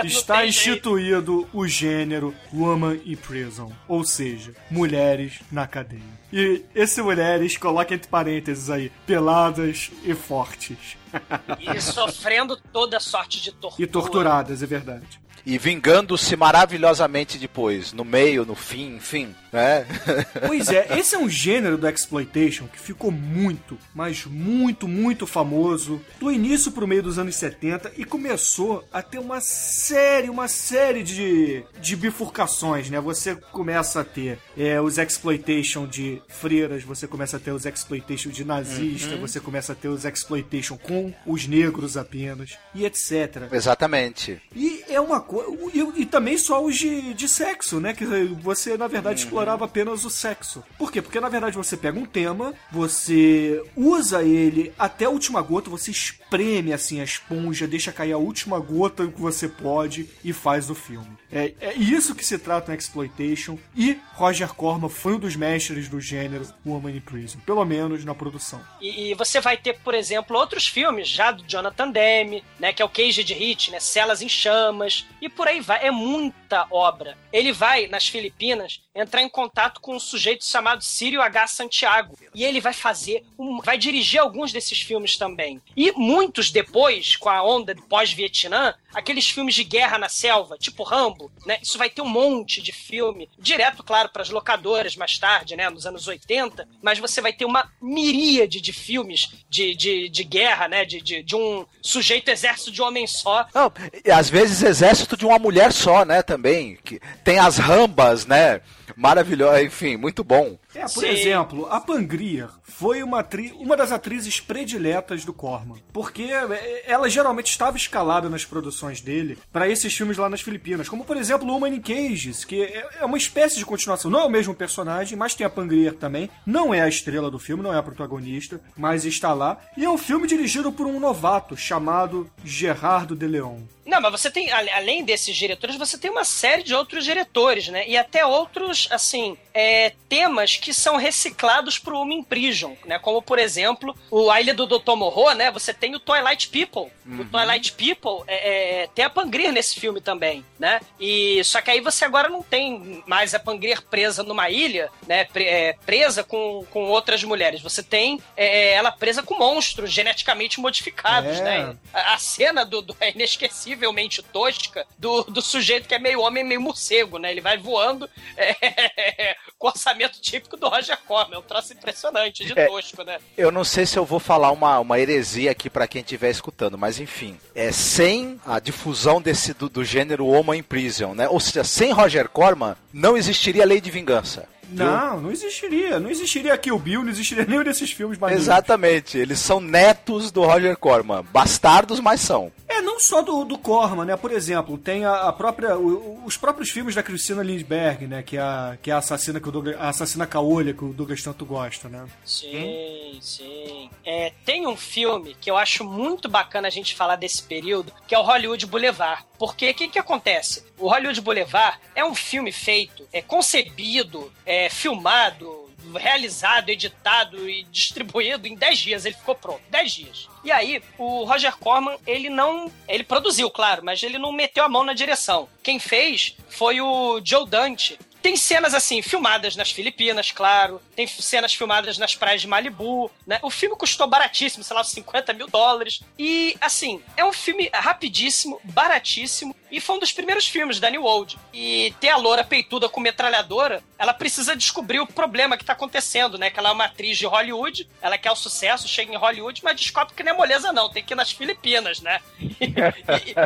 Está instituído o gênero Woman in Prison, ou seja, mulheres na cadeia. E esse mulheres, coloca entre parênteses aí, peladas e fortes. E sofrendo toda sorte de tortura. E torturadas, é verdade. E vingando-se maravilhosamente depois, no meio, no fim, enfim, né? Pois é, esse é um gênero do exploitation que ficou muito, mas muito, muito famoso do início pro meio dos anos 70 e começou a ter uma série, uma série de, de bifurcações, né? Você começa a ter é, os exploitation de freiras, você começa a ter os exploitation de nazista, Uhum. você começa a ter os exploitation com os negros apenas e etc. Exatamente. E é uma coisa. E, e também só os de, de sexo, né? Que você, na verdade, explorava apenas o sexo. Por quê? Porque, na verdade, você pega um tema, você usa ele até a última gota, você espreme assim a esponja, deixa cair a última gota que você pode e faz o filme. É, é isso que se trata no Exploitation. E Roger Corman foi um dos mestres do gênero Woman in Prison, pelo menos na produção. E, e você vai ter, por exemplo, outros filmes já do Jonathan Demme, né, que é o Cage de Hit, né, Celas em Chamas, e por aí vai. É muita obra. Ele vai, nas Filipinas, entrar em contato com um sujeito chamado Círio H. Santiago. E ele vai fazer, um- vai dirigir alguns desses filmes também. E muitos depois, com a onda pós-Vietnã, aqueles filmes de guerra na selva, tipo Rambo, né? Isso vai ter um monte de filme, direto, claro, para as locadoras mais tarde, né? Nos anos 80, mas você vai ter uma miríade de filmes de, de, de guerra, né? De, de, de um sujeito exército de homem só. Não, às vezes exército de uma mulher só, né, também. Que tem as rambas, né? Maravilhoso, enfim, muito bom. É, por exemplo, a Pangria foi uma, atri- uma das atrizes prediletas do Corman. Porque é, ela geralmente estava escalada nas produções dele para esses filmes lá nas Filipinas. Como, por exemplo, o Human in Cages, que é é uma espécie de continuação. Não é o mesmo personagem, mas tem a Pangria também. Não é a estrela do filme, não é a protagonista, mas está lá. E é um filme dirigido por um novato chamado Gerardo de Leon. Não, mas você tem, além desses diretores, você tem uma série de outros diretores, né? E até outros, assim, é, temas que são reciclados pro Homem Prison, né? Como, por exemplo, o A Ilha do Dr. Morro, né? Você tem o Twilight People. O Twilight People é, é, tem a Pangrir nesse filme também, né? E só que aí você agora não tem mais a Pangrir presa numa ilha, né? Pre- é, presa com, com outras mulheres. Você tem é, ela presa com monstros geneticamente modificados, É. né? A, a cena do, do- é inesquecivelmente tosca do, do sujeito que é meio homem, meio morcego, né? Ele vai voando é, com orçamento típico do Roger Corman. É um troço impressionante de É. tosco, né? Eu não sei se eu vou falar uma, uma heresia aqui pra quem estiver escutando, mas enfim, é sem a difusão desse do, do gênero Homo in Prison, né? Ou seja, sem Roger Corman não existiria Lei de Vingança. Não, não existiria. Não existiria Kill Bill, não existiria nenhum desses filmes mais Exatamente, eles são netos do Roger Corman, bastardos, mas são. É, não só do, do Corman, né? Por exemplo, tem a, a própria. o- os próprios filmes da Christina Lindbergh, né? Que é a, que é a assassina que o Douglas, a assassina caolha que o Douglas tanto gosta, né? Sim, sim. É, tem um filme que eu acho muito bacana a gente falar desse período, que é o Hollywood Boulevard. Porque o que, que acontece? O Hollywood Boulevard é um filme feito, é concebido, é filmado, realizado, editado e distribuído em 10 dias. Ele ficou pronto. 10 dias. E aí, o Roger Corman, ele não. Ele produziu, claro, mas ele não meteu a mão na direção. Quem fez foi o Joe Dante. Tem cenas assim, filmadas nas Filipinas, claro. Tem cenas filmadas nas praias de Malibu, né? O filme custou baratíssimo, sei lá, uns 50 mil dólares. E, assim, é um filme rapidíssimo, baratíssimo. E foi um dos primeiros filmes da New Old. E ter a loura peituda com metralhadora, ela precisa descobrir o problema que tá acontecendo, né? Que ela é uma atriz de Hollywood, ela quer o sucesso, chega em Hollywood, mas descobre que não é moleza, não. Tem que ir nas Filipinas, né?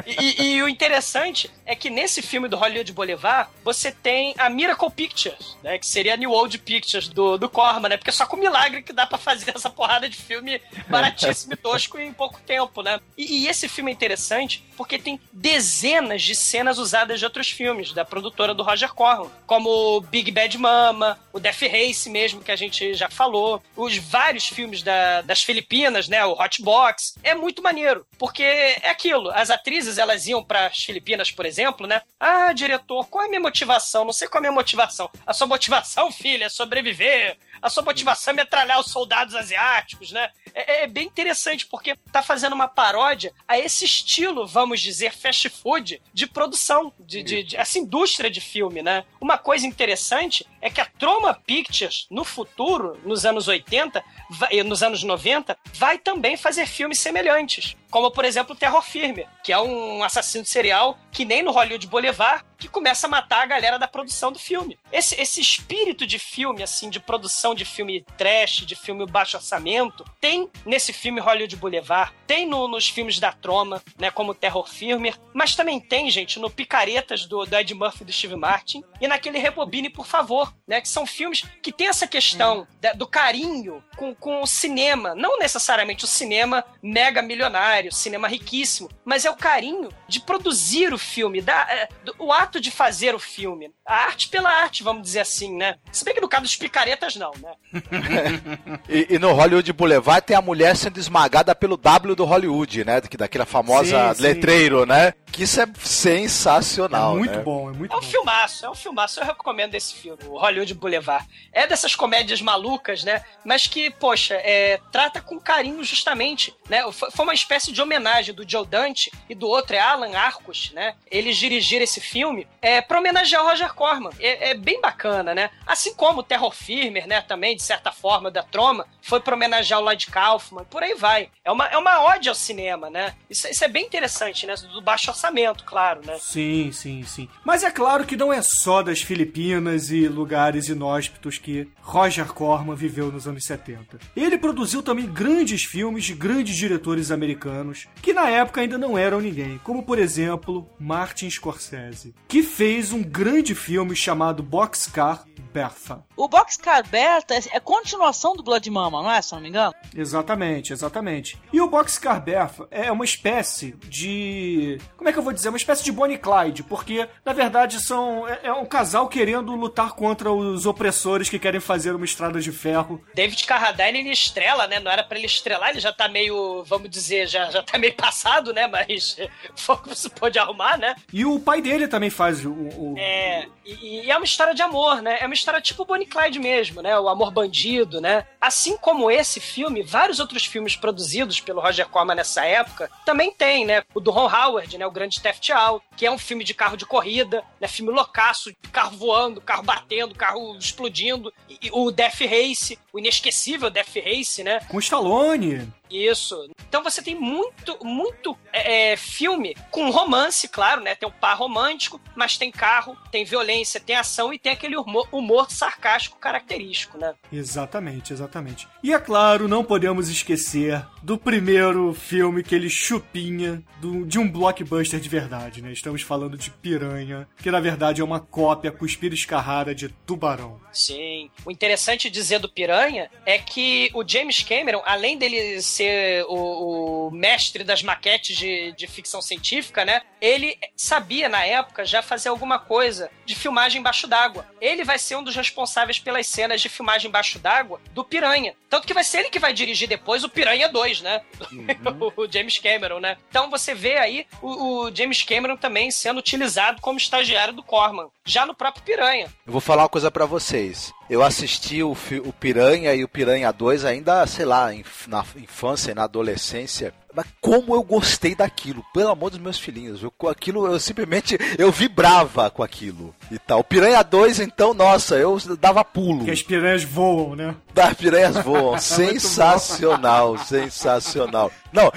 E, e- e o interessante é que nesse filme do Hollywood Boulevard, você tem a Miracle Pictures, né? Que seria a New Old Pictures do, do Corman, né? Porque é só com milagre que dá pra fazer essa porrada de filme baratíssimo e tosco em pouco tempo, né? E, e esse filme é interessante porque tem dezenas dezenas de cenas usadas de outros filmes da produtora do Roger Corman, como Big Bad Mama, o Death Race mesmo, que a gente já falou, os vários filmes da, das Filipinas, né, o Hot Box. É muito maneiro, porque é aquilo, as atrizes, elas iam para as Filipinas, por exemplo, né? Ah, diretor, qual é a minha motivação? Não sei qual é a minha motivação. A sua motivação, filha, é sobreviver. A sua motivação é metralhar os soldados asiáticos, né? É, é bem interessante, porque tá fazendo uma paródia a esse estilo, vamos dizer, fast food de produção, de, de, de essa indústria de filme, né? Uma coisa interessante é que a Troma Pictures, no futuro, nos anos 80, vai- nos anos 90, vai também fazer filmes semelhantes. Como, por exemplo, o Terror Firme, que é um assassino serial que nem no Hollywood Boulevard, que começa a matar a galera da produção do filme. Esse, esse espírito de filme, assim, de produção de filme trash, de filme baixo orçamento, tem nesse filme Hollywood Boulevard, tem no- nos filmes da Troma, né, como Terror Firme, mas também tem, gente, no Picaretas do, do Ed Murphy e do Steve Martin, e naquele Rebobine, por favor, né, que são filmes que tem essa questão da- do carinho com, com o cinema, não necessariamente o cinema mega milionário, cinema riquíssimo, mas é o carinho de produzir o filme, da, é, do- o ato de fazer o filme. A arte pela arte, vamos dizer assim, né? Se bem que no caso dos picaretas, não, né? E, e no Hollywood Boulevard tem a mulher sendo esmagada pelo W do Hollywood, né? Que- Daquela famosa Sim, sim. letreiro, né? Que isso é sensacional. É muito né? bom, é muito É um filmaço, é um filmaço. Eu recomendo esse filme, o Hollywood Boulevard. É dessas comédias malucas, né? Mas que, poxa, é, trata com carinho justamente, né? Foi uma espécie de homenagem do Joe Dante e do outro é Alan Arcos, né? Eles dirigiram esse filme é, pra homenagear o Roger Corman. É, é bem bacana, né? Assim como o Terror Firmer, né? Também, de certa forma, da Troma, foi pra homenagear o Lloyd Kaufman. Por aí vai. É uma, é uma ode ao cinema, né? Isso, isso é bem interessante, né? Do baixo orçamento, claro, né? Sim, sim, sim. Mas é claro que não é só das Filipinas e lugares inóspitos que Roger Corman viveu nos anos 70. Ele produziu também grandes filmes de grandes diretores americanos que na época ainda não eram ninguém, como por exemplo Martin Scorsese, que fez um grande filme chamado Boxcar Bertha. O Boxcar Berta é continuação do Blood Mama, não é? Se eu não me engano. Exatamente, exatamente. E o Boxcar Bertha é uma espécie de. Como é que eu vou dizer? Uma espécie de Bonnie e Clyde, porque, na verdade, são. É, é um casal querendo lutar contra os opressores que querem fazer uma estrada de ferro. David Carradine ele estrela, né? Não era pra ele estrelar, ele já tá meio, vamos dizer, já, já tá meio passado, né? Mas foi o que você pôde arrumar, né? E o pai dele também faz o. o- É, e, e é uma história de amor, né? É uma história tipo Bonnie e Clyde mesmo, né? O amor bandido, né? Assim como esse filme, vários outros filmes produzidos pelo Roger Corman nessa época também tem, né? O do Ron Howard, né? O Grande Theft Auto, que é um filme de carro de corrida, né? Filme loucaço, carro voando, carro batendo, carro explodindo. E, e o Death Race, o inesquecível Death Race, né? Com Stallone. Isso. Então você tem muito, muito é, é, filme com romance, claro, né? Tem um par romântico, mas tem carro, tem violência, tem ação e tem aquele humor, humor sarcástico característico, né? Exatamente, exatamente. E é claro, não podemos esquecer do primeiro filme que ele chupinha do- de um blockbuster de verdade, né? Estamos falando de Piranha, que na verdade é uma cópia cuspida escarrada de Tubarão. Sim. O interessante dizer do Piranha é que o James Cameron, além dele ser o, o mestre das maquetes de, de ficção científica, né? Ele sabia na época já fazer alguma coisa de filmagem embaixo d'água. Ele vai ser um dos responsáveis pelas cenas de filmagem embaixo d'água do Piranha. Tanto que vai ser ele que vai dirigir depois o Piranha 2, né? o James Cameron, né? Então você vê aí o, o James Cameron também sendo utilizado como estagiário do Corman, já no próprio Piranha. Eu vou falar uma coisa pra vocês. Eu assisti o, o Piranha e o Piranha 2 ainda, sei lá, na infância e na adolescência. Mas como eu gostei daquilo, pelo amor dos meus filhinhos. Eu, com aquilo, eu simplesmente, eu vibrava com aquilo e tal. O Piranha 2, então, nossa, eu dava pulo. Que as piranhas voam, né? Das piranhas voam. sensacional, sensacional. Não,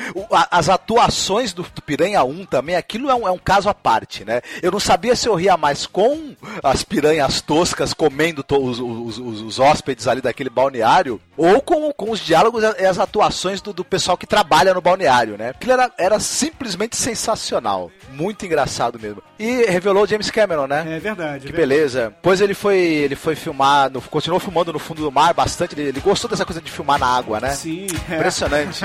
as atuações do, do Piranha 1 também, aquilo é um, é um caso à parte, né? Eu não sabia se eu ria mais com as piranhas toscas comendo to- os, os- os- os hóspedes ali daquele balneário, ou com, com os diálogos e as atuações do, do pessoal que trabalha no balneário, né? Aquilo era, era simplesmente sensacional. Muito engraçado mesmo. E revelou James Cameron, né? É verdade. Que é verdade. beleza. Pois ele foi, ele foi filmar, no- continuou filmando no fundo do mar bastante. Ele, ele gostou dessa coisa de filmar na água, né? Sim. é. Impressionante.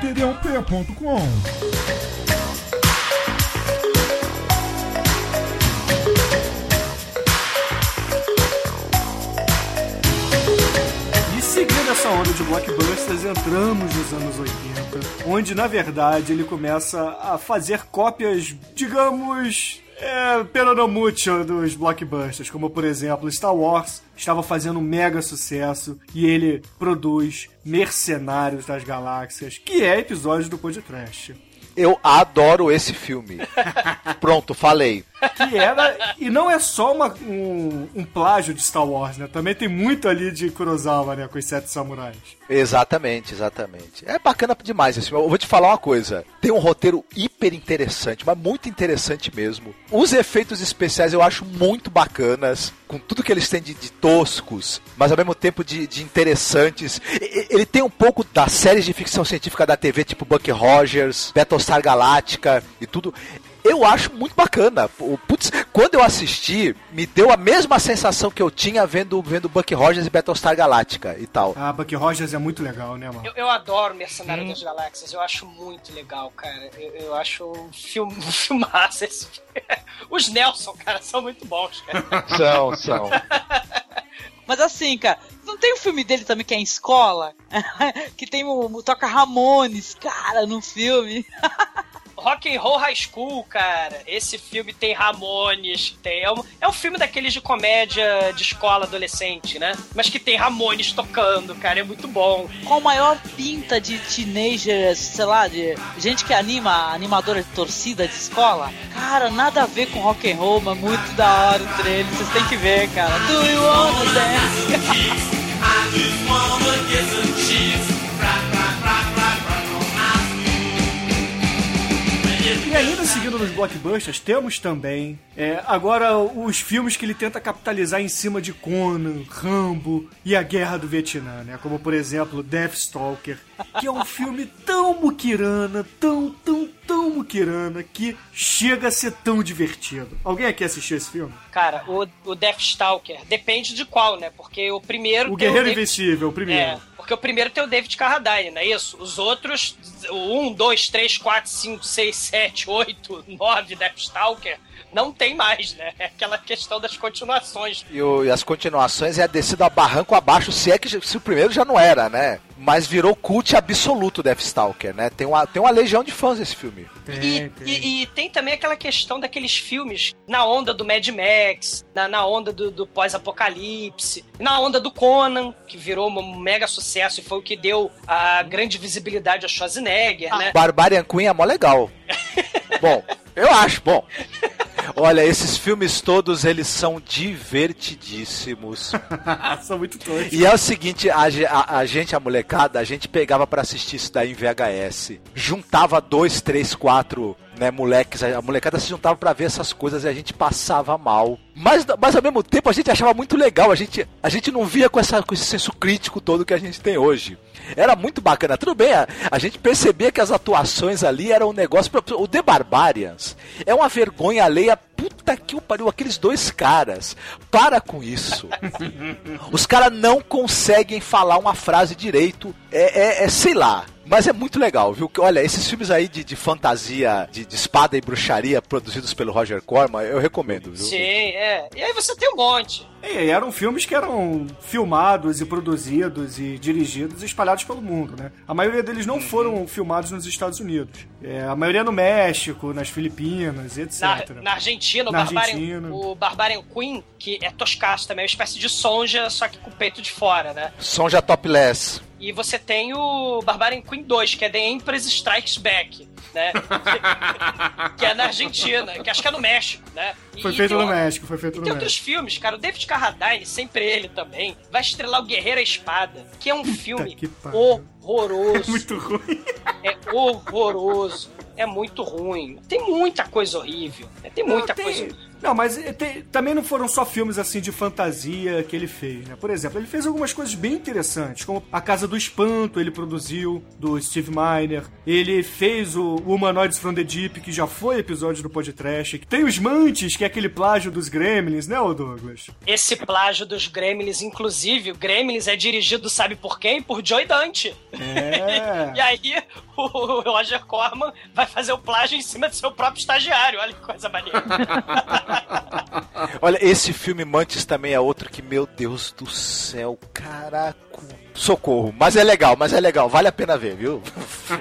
Td1p.com. Essa onda de blockbusters, entramos nos anos 80, onde na verdade ele começa a fazer cópias, digamos, é, peronomútil dos blockbusters, como por exemplo Star Wars estava fazendo um mega sucesso e ele produz Mercenários das Galáxias, que é episódio do podcast. Eu adoro esse filme. Pronto, falei. Que era. E não é só uma, um, um plágio de Star Wars, né? Também tem muito ali de Kurosawa, né? Com os Sete Samurais. Exatamente, exatamente. É bacana demais esse. Eu vou te falar uma coisa. Tem um roteiro hiper interessante, mas muito interessante mesmo. Os efeitos especiais eu acho muito bacanas, com tudo que eles têm de, de toscos, mas ao mesmo tempo de, de interessantes. Ele tem um pouco das séries de ficção científica da TV, tipo Buck Rogers, Battlestar Galactica e tudo. Eu acho muito bacana. O- Putz, quando eu assisti, me deu a mesma sensação que eu tinha vendo, vendo Buck Rogers e Battlestar Galactica e tal. Ah, Buck Rogers é muito legal, né, mano? Eu, eu adoro Mercenário das Galáxias, eu acho muito legal, cara. Eu, eu acho um filme, um filmaço esse filme. Os Nelson, cara, são muito bons, cara. São, são. Mas assim, cara, não tem um filme dele também que é em escola? que tem o, o toca Ramones, cara, no filme. Rock and Roll High School, cara. Esse filme tem Ramones, tem é um, é um filme daqueles de comédia de escola adolescente, né? Mas que tem Ramones tocando, cara, é muito bom. Qual a maior pinta de teenagers, sei lá, de gente que anima, animadora de torcida de escola? Cara, nada a ver com rock and roll, mas muito da hora o trailer, vocês têm que ver, cara. Do you wanna dance? E ainda seguindo nos blockbusters, temos também é, agora os filmes que ele tenta capitalizar em cima de Conan, Rambo e a Guerra do Vietnã, né? Como por exemplo Deathstalker, que é um filme tão muquirana, tão, tão, tão muquirana, que chega a ser tão divertido. Alguém aqui assistiu esse filme? Cara, o, o Deathstalker, depende de qual, né? Porque o primeiro. O Guerreiro David- Invencível, o primeiro. É, porque o primeiro tem o David Carradine, não é isso? Os outros, o 1, 2, 3, 4, 5, 6, 7, 8, 9 Deathstalker, não tem mais, né? É aquela questão das continuações. E, o- e as continuações é a descida a barranco abaixo, se é que se o primeiro já não era, né? Mas virou cult absoluto Deathstalker, né? Tem uma, tem uma legião de fãs esse filme. E, e- e tem também aquela questão daqueles filmes na onda do Mad Max, na, na onda do, do pós-apocalipse, na onda do Conan, que virou um mega sucesso e foi o que deu a grande visibilidade a Schwarzenegger, né? Barbarian Queen é mó legal. bom, eu acho, bom. Olha, esses filmes todos, eles são divertidíssimos. São muito toscos. E é o seguinte, a, a- a gente, a molecada, a gente pegava pra assistir isso daí em VHS. Juntava dois, três, quatro, né, moleques. A molecada se juntava pra ver essas coisas e a gente passava mal. Mas, mas ao mesmo tempo a gente achava muito legal. A gente, a gente não via com, essa, com esse senso crítico todo que a gente tem hoje. Era muito bacana. Tudo bem, a, a gente percebia que as atuações ali eram um negócio. O The Barbarians é uma vergonha alheia. Puta que o pariu, aqueles dois caras. Para com isso. Os caras não conseguem falar uma frase direito. É, é- é, sei lá. Mas é muito legal, viu? Olha, esses filmes aí de, de fantasia, de, de espada e bruxaria, produzidos pelo Roger Corman, eu recomendo, viu? Sim, é. E aí você tem um monte. E eram filmes que eram filmados e produzidos e dirigidos e espalhados pelo mundo, né? A maioria deles Uhum. não foram filmados nos Estados Unidos. É, a maioria no México, nas Filipinas, etc. Na, na Argentina, o, Na Barbarian, Argentina. o Barbarian Queen, que é toscaço também, é uma espécie de sonja, só que com o peito de fora, né? Sonja Topless. E você tem o Barbarian Queen 2, que é The Empress Strikes Back, né? que é na Argentina, que acho que é no México, né? E- Foi feito no México, foi feito E no tem outros filmes, cara. O David Carradine, sempre ele também, vai estrelar o Guerreiro à Espada, que é um filme horroroso. Muito ruim. É horroroso. É muito ruim. Tem muita coisa horrível. né? Tem muita Não, tem- coisa. Não, mas eh, tem- também não foram só filmes assim de fantasia que ele fez, né? Por exemplo, ele fez algumas coisas bem interessantes, como A Casa do Espanto, ele produziu, do Steve Miner. Ele fez o Humanoids from the Deep, que já foi episódio do podcast. Tem os Mantis, que é aquele plágio dos Gremlins, né, ô Douglas? Esse plágio dos Gremlins, inclusive, o Gremlins é dirigido, sabe por quem? Por Joy Dante. É. e aí, o Roger Corman vai fazer o plágio em cima do seu próprio estagiário. Olha que coisa maneira. Olha, esse filme Mantis também é outro que, meu Deus do céu, caraca. Socorro, mas é legal, mas é legal, vale a pena ver, viu?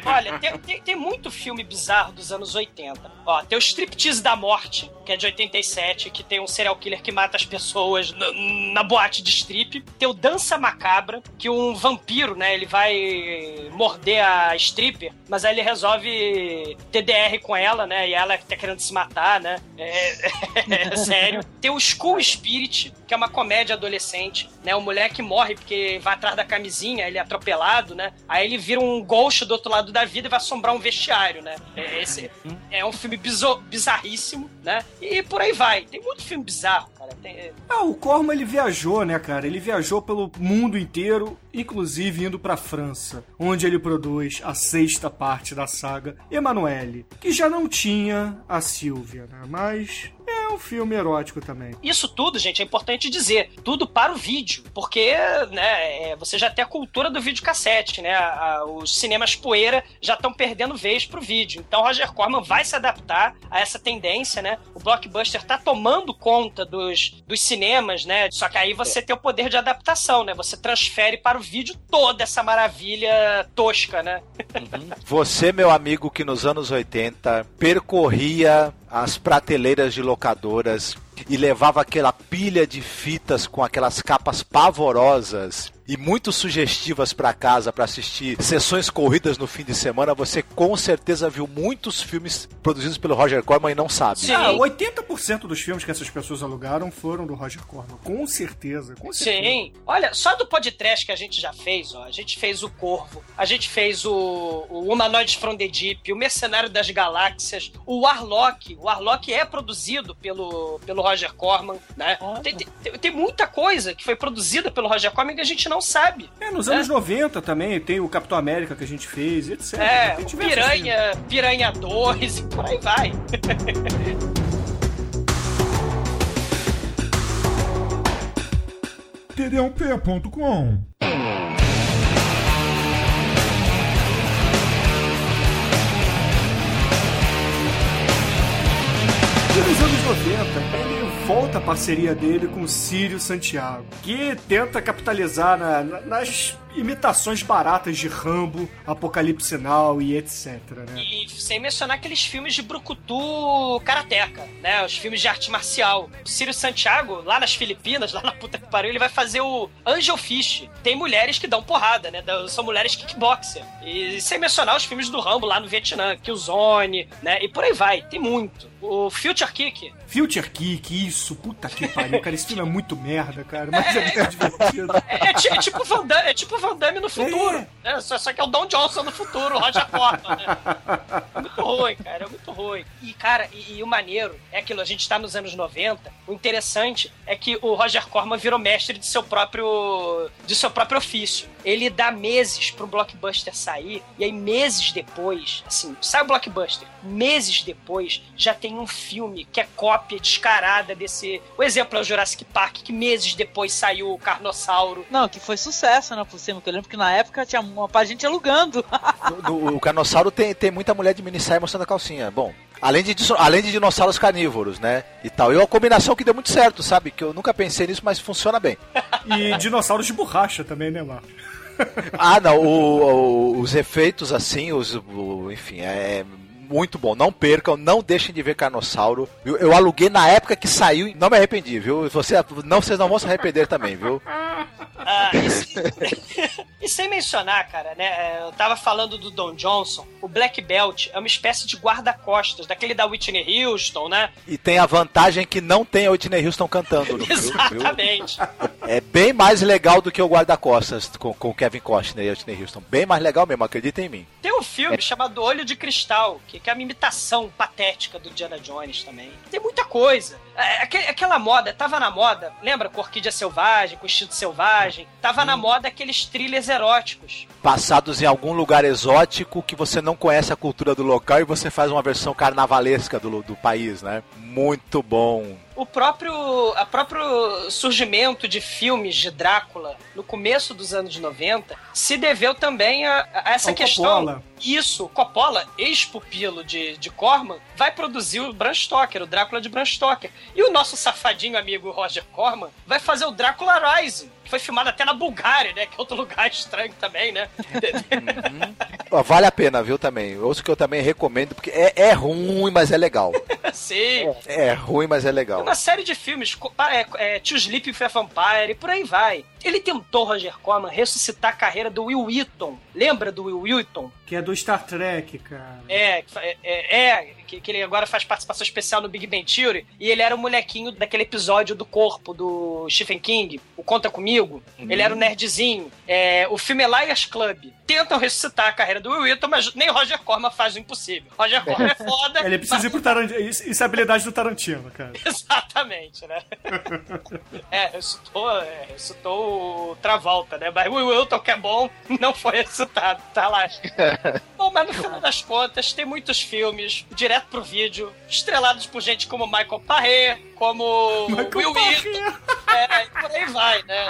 Olha, tem, tem- tem muito filme bizarro dos anos 80. Ó, tem o Striptease da Morte, que é de 87, que tem um serial killer que mata as pessoas na, na boate de strip. Tem o Dança Macabra, que um vampiro, né, ele vai morder a stripper, mas aí ele resolve TDR com ela, né, e ela tá querendo se matar, né. É, é sério. Tem o School Spirit, que é uma comédia adolescente, né, o moleque morre porque vai atrás da camisinha, ele é atropelado, né, aí ele vira um ghost do outro lado da vida e vai assombrar um vestiário, né. É, esse é um filme bizarríssimo, né, e por aí vai. Tem muito filme bizarro, cara. Tem- Ah, o Corman ele viajou, né, cara? Ele viajou pelo mundo inteiro, inclusive indo pra França, onde ele produz a sexta parte da saga Emanuele, que já não tinha a Silvia, né? Mas é um filme erótico também. Isso tudo, gente, é importante dizer. Tudo para o vídeo. Porque, né, é, você já tem a cultura do videocassete, né? Os cinemas poeira já estão perdendo vez pro vídeo. Então, Roger Corman vai se adaptar a essa tendência, né? O blockbuster tá tomando conta dos, dos cinemas, né? Só que aí você tem o poder de adaptação, né? Você transfere para o vídeo toda essa maravilha tosca, né? Você, meu amigo, que nos anos 80 percorria as prateleiras de locadoras e levava aquela pilha de fitas com aquelas capas pavorosas e muito sugestivas para casa para assistir sessões corridas no fim de semana, você com certeza viu muitos filmes produzidos pelo Roger Corman e não sabe. Ah, 80% dos filmes que essas pessoas alugaram foram do Roger Corman. Com certeza, com certeza. Sim. Olha, só do podcast que a gente já fez, ó. A gente fez o Corvo, a gente fez o, o Humanoides from the Deep, o Mercenário das Galáxias, o Warlock. O Warlock é produzido pelo, pelo Roger Corman, né? Tem, tem- tem- tem muita coisa que foi produzida pelo Roger Corman que a gente não sabe. É, nos anos 90 também tem o Capitão América que a gente fez, etc. É, Piranha, Piranha 2 e por aí vai. td1p.com. E nos anos 90, ele volta a parceria dele com Círio Santiago, que tenta capitalizar na- na- nas imitações baratas de Rambo, Apocalipse Now e etc, né? E sem mencionar aqueles filmes de brucutu karateca, né? Os filmes de arte marcial. O Círio Santiago, lá nas Filipinas, lá na puta que pariu, ele vai fazer o Angel Fish. Tem mulheres que dão porrada, né? São mulheres kickboxer. E sem mencionar os filmes do Rambo lá no Vietnã, Killzone, né? E por aí vai, tem muito. O Future Kick. Future Kick, isso, puta que pariu, cara, esse filme é muito merda, cara, mas é muito divertido. É, é é tipo Van Damme, é tipo Van Damme no futuro. né? Só, só que é o Don Johnson no futuro, o Roger Corman, né? muito ruim, cara, é muito ruim. E, cara, e, e o maneiro é aquilo, a gente tá nos anos 90, o interessante é que o Roger Corman virou mestre de seu próprio de seu próprio ofício. Ele dá meses pro blockbuster sair, e aí meses depois, assim, sai o blockbuster, meses depois, já tem um filme que é cópia descarada desse... O exemplo é o Jurassic Park, que meses depois saiu o Carnossauro. Não, que foi sucesso, né, por cima, que eu lembro que na época tinha uma de gente alugando. No- o Carnossauro tem, tem muita mulher de minissaia mostrando a calcinha. Bom, além de, disso- além de dinossauros carnívoros, né? E tal. E é uma combinação que deu muito certo, sabe? Que eu nunca pensei nisso, mas funciona bem. E dinossauros de borracha também, né, Marcos? Ah, não, o- o- os efeitos assim, os, o- enfim, é muito bom. Não percam, não deixem de ver Carnossauro. Eu, eu aluguei na época que saiu e não me arrependi, viu? Você, não, vocês não vão se arrepender também, viu? Ah, e, e sem mencionar, cara, né? é, Eu tava falando do Don Johnson. O Black Belt é uma espécie de guarda-costas, daquele da Whitney Houston, né? E tem a vantagem que não tem a Whitney Houston cantando no filme, viu? Exatamente. É bem mais legal do que o guarda-costas com, com o Kevin Costner e a Whitney Houston. Bem mais legal mesmo, acredita em mim. Tem um filme chamado Olho de Cristal, que, que é uma imitação patética do Indiana Jones também. Tem muita coisa. É, aque- aquela moda, tava na moda, lembra? Com Orquídea Selvagem, com Instinto Selvagem. Tava na moda aqueles thrillers eróticos. Passados em algum lugar exótico que você não conhece a cultura do local e você faz uma versão carnavalesca do, do país, né? Muito bom. O próprio, a próprio surgimento de filmes de Drácula no começo dos anos 90 se deveu também a, a essa Ao questão. Coppola. Isso, Coppola, ex-pupilo de, de Corman, vai produzir o Bram Stoker, o Drácula de Bram Stoker. E o nosso safadinho amigo Roger Corman vai fazer o Drácula Rising, que foi filmado até na Bulgária, né? Que é outro lugar estranho também, né? Ó, Vale a pena, viu, também. Ouço que eu também recomendo, porque é, é ruim, mas é legal. Sim. É ruim, mas é legal. Uma série de filmes, é, é, To Sleep Vampire e por aí vai. Ele tentou, Roger Corman, ressuscitar a carreira do Will Wheaton. Lembra do Will Wheaton? Que é do Star Trek, cara. É, é, é, é, que, que ele agora faz participação especial no Big Bang Theory. E ele era o molequinho daquele episódio do corpo do Stephen King, o Conta Comigo. Ele era o nerdzinho. É, o filme é Liars Club. Tentam ressuscitar a carreira do Will Wheaton, mas nem Roger Corman faz o impossível. Roger Corman é foda. Ele precisa ir pro Tarantino. Isso, isso é habilidade do Tarantino, cara. Exatamente, né? é, ressuscitou, é, ressuscitou o Travolta, né? Mas o Will Wilton, que é bom, não foi ressuscitado, tá lá. bom, mas no final das contas, tem muitos filmes, direto pro vídeo, estrelados por gente como Michael Paré, como Will Wheaton, é, e por aí vai, né?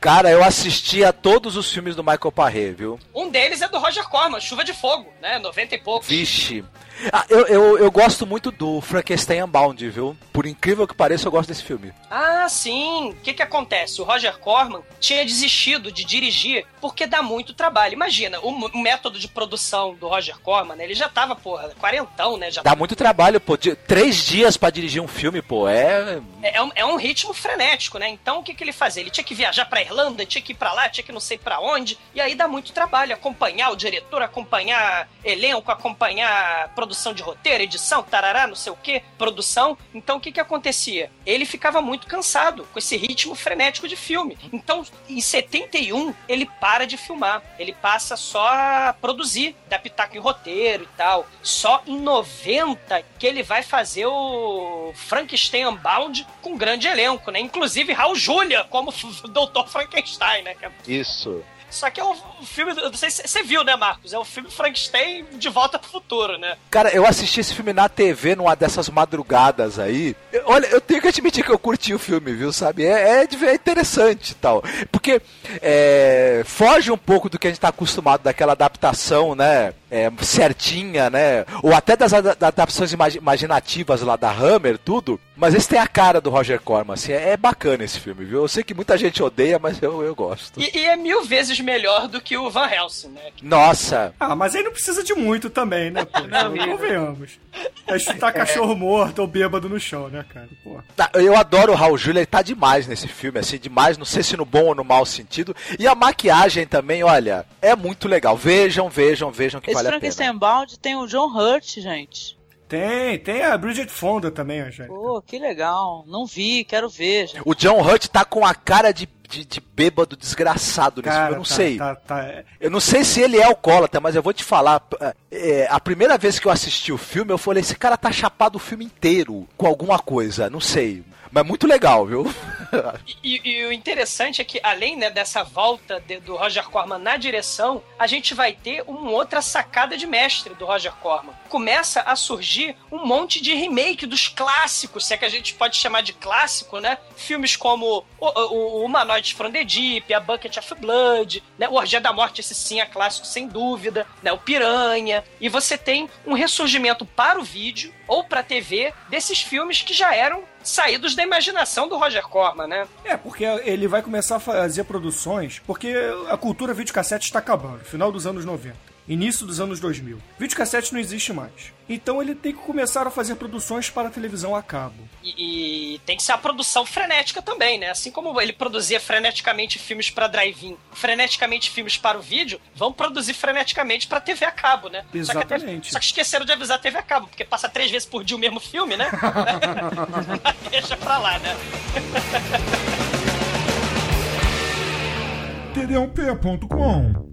Cara, eu assisti a todos os filmes do Michael Paré, viu? Um deles é do Roger Corman, Chuva de Fogo, né? 90 e poucos. Vixe. Ah, eu, eu, eu gosto muito do Frankenstein Unbound, viu? Por incrível que pareça, eu gosto desse filme. Ah, sim. O que que acontece? O Roger Corman tinha desistido de dirigir porque dá muito trabalho. Imagina, o, o método de produção do Roger Corman, né, ele já tava, porra, quarentão, né? Já Dá muito trabalho, pô. De- três dias pra dirigir um filme, pô. É. É, é um, é um ritmo frenético, né? Então o que, que ele fazia? Ele tinha que viajar pra Irlanda, tinha que ir pra lá, tinha que não sei pra onde, e aí dá muito trabalho acompanhar o diretor, acompanhar elenco, acompanhar produção de roteiro, edição, tarará, não sei o que, produção. Então o que, que acontecia? Ele ficava muito cansado com esse ritmo frenético de filme. Então em 71 ele para de filmar, ele passa só a produzir, dar pitaco em roteiro e tal. Só em 90 que ele vai fazer o Frankenstein Unbound com um grande elenco, né? Inclusive Raul Julia como Dr. Frankenstein, né? Isso. Só que é um filme, eu sei se você viu, né, Marcos? É um filme Frankenstein de volta pro futuro, né? Cara, eu assisti esse filme na TV numa dessas madrugadas aí. Eu- olha, eu tenho que admitir que eu curti o filme, viu, sabe? É, é é interessante e tal. Porque é, foge um pouco do que a gente tá acostumado daquela adaptação, né? É, certinha, né? Ou até das ada- adaptações imagi- imaginativas lá da Hammer, tudo. Mas esse tem a cara do Roger Corman, assim. É, é bacana esse filme, viu? Eu sei que muita gente odeia, mas eu, eu gosto. E, e é mil vezes melhor do que o Van Helsing, né? Nossa! Ah, mas aí não precisa de muito também, né, pô? Convenhamos. É chutar cachorro morto ou bêbado no chão, né, cara? Pô. Tá, Eu adoro o Raul Júlia, ele tá demais nesse filme, assim, demais, não sei se no bom ou no mau sentido. E a maquiagem também, olha, é muito legal. Vejam, vejam, vejam que vale a Frankenstein pena. Bound tem o John Hurt, gente. Tem, tem a Bridget Fonda também, a gente. Pô, que legal. Não vi, quero ver, gente. O John Hurt tá com a cara de, de, de bêbado desgraçado nesse Cara, filme, eu não tá- sei. Tá, tá, é- Eu não sei se ele é alcoólatra, mas eu vou te falar. é, a primeira vez que eu assisti o filme, eu falei: esse cara tá chapado o filme inteiro com alguma coisa, não sei. Mas muito legal, viu? E, e o interessante é que, além né, dessa volta de- do Roger Corman na direção, a gente vai ter uma outra sacada de mestre do Roger Corman. Começa a surgir um monte de remake dos clássicos, se é que a gente pode chamar de clássico, né? Filmes como o, o, o Humanoid from the Deep, a Bucket of Blood, né? o Orgia da Morte, esse sim é clássico sem dúvida, né? o Piranha. E você tem um ressurgimento para o vídeo ou para a TV desses filmes que já eram saídos da imaginação do Roger Corman, né? É, porque ele vai começar a fazer produções, porque a cultura videocassete está acabando, final dos anos 90, início dos anos 2000. Videocassete não existe mais. Então ele tem que começar a fazer produções para televisão a cabo. E, e tem que ser a produção frenética também, né? Assim como ele produzia freneticamente filmes para drive-in, freneticamente filmes para o vídeo, vão produzir freneticamente para TV a cabo, né? Só que, a TV Exatamente. só que esqueceram de avisar a TV a cabo, porque passa três vezes por dia o mesmo filme, né? Deixa pra lá, né? td1p.com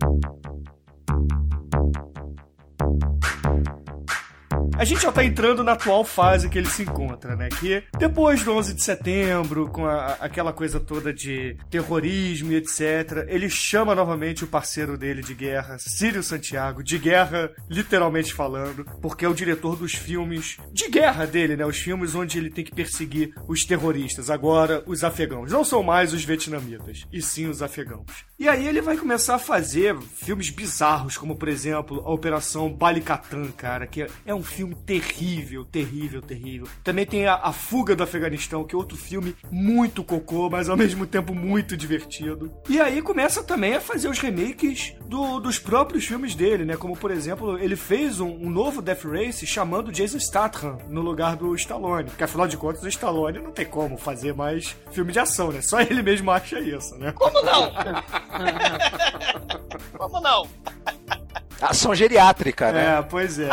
A gente já tá entrando na atual fase que ele se encontra, né? Que depois do 11 de setembro, com a- aquela coisa toda de terrorismo e etc., ele chama novamente o parceiro dele de guerra, Círio Santiago, de guerra, literalmente falando, porque é o diretor dos filmes de guerra dele, né? Os filmes onde ele tem que perseguir os terroristas. Agora, os afegãos. Não são mais os vietnamitas, e sim os afegãos. E aí ele vai começar a fazer filmes bizarros, como por exemplo a Operação Balikatan, cara, que é um filme terrível, terrível, terrível. Também tem a, a Fuga do Afeganistão, que é outro filme muito cocô, mas ao mesmo tempo muito divertido. E aí começa também a fazer os remakes do- dos próprios filmes dele, né? Como por exemplo, ele fez um, um novo Death Race chamando Jason Statham no lugar do Stallone. Porque afinal de contas, o Stallone não tem como fazer mais filme de ação, né? Só ele mesmo acha isso, né? Como não? Como não? Ação geriátrica, né? É, pois é.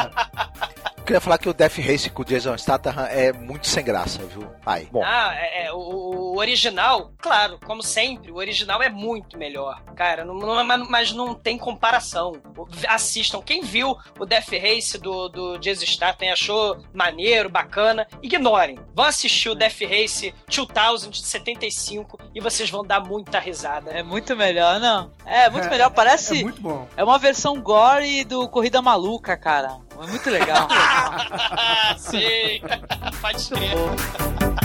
Eu queria falar que o Death Race com o Jason Statham é muito sem graça, viu? Ai, bom. Ah, é, é, o, o original, claro, como sempre, o original é muito melhor. Cara, não, não- mas- mas não tem comparação. Assistam. Quem viu o Death Race do, do Jason Statham e achou maneiro, bacana, ignorem. Vão assistir o Death Race 2000 de 75 e vocês vão dar muita risada. É muito melhor, não? É, muito melhor. Parece. É muito bom. É uma versão gore do Corrida Maluca, cara. É muito legal. Sim, pode crer.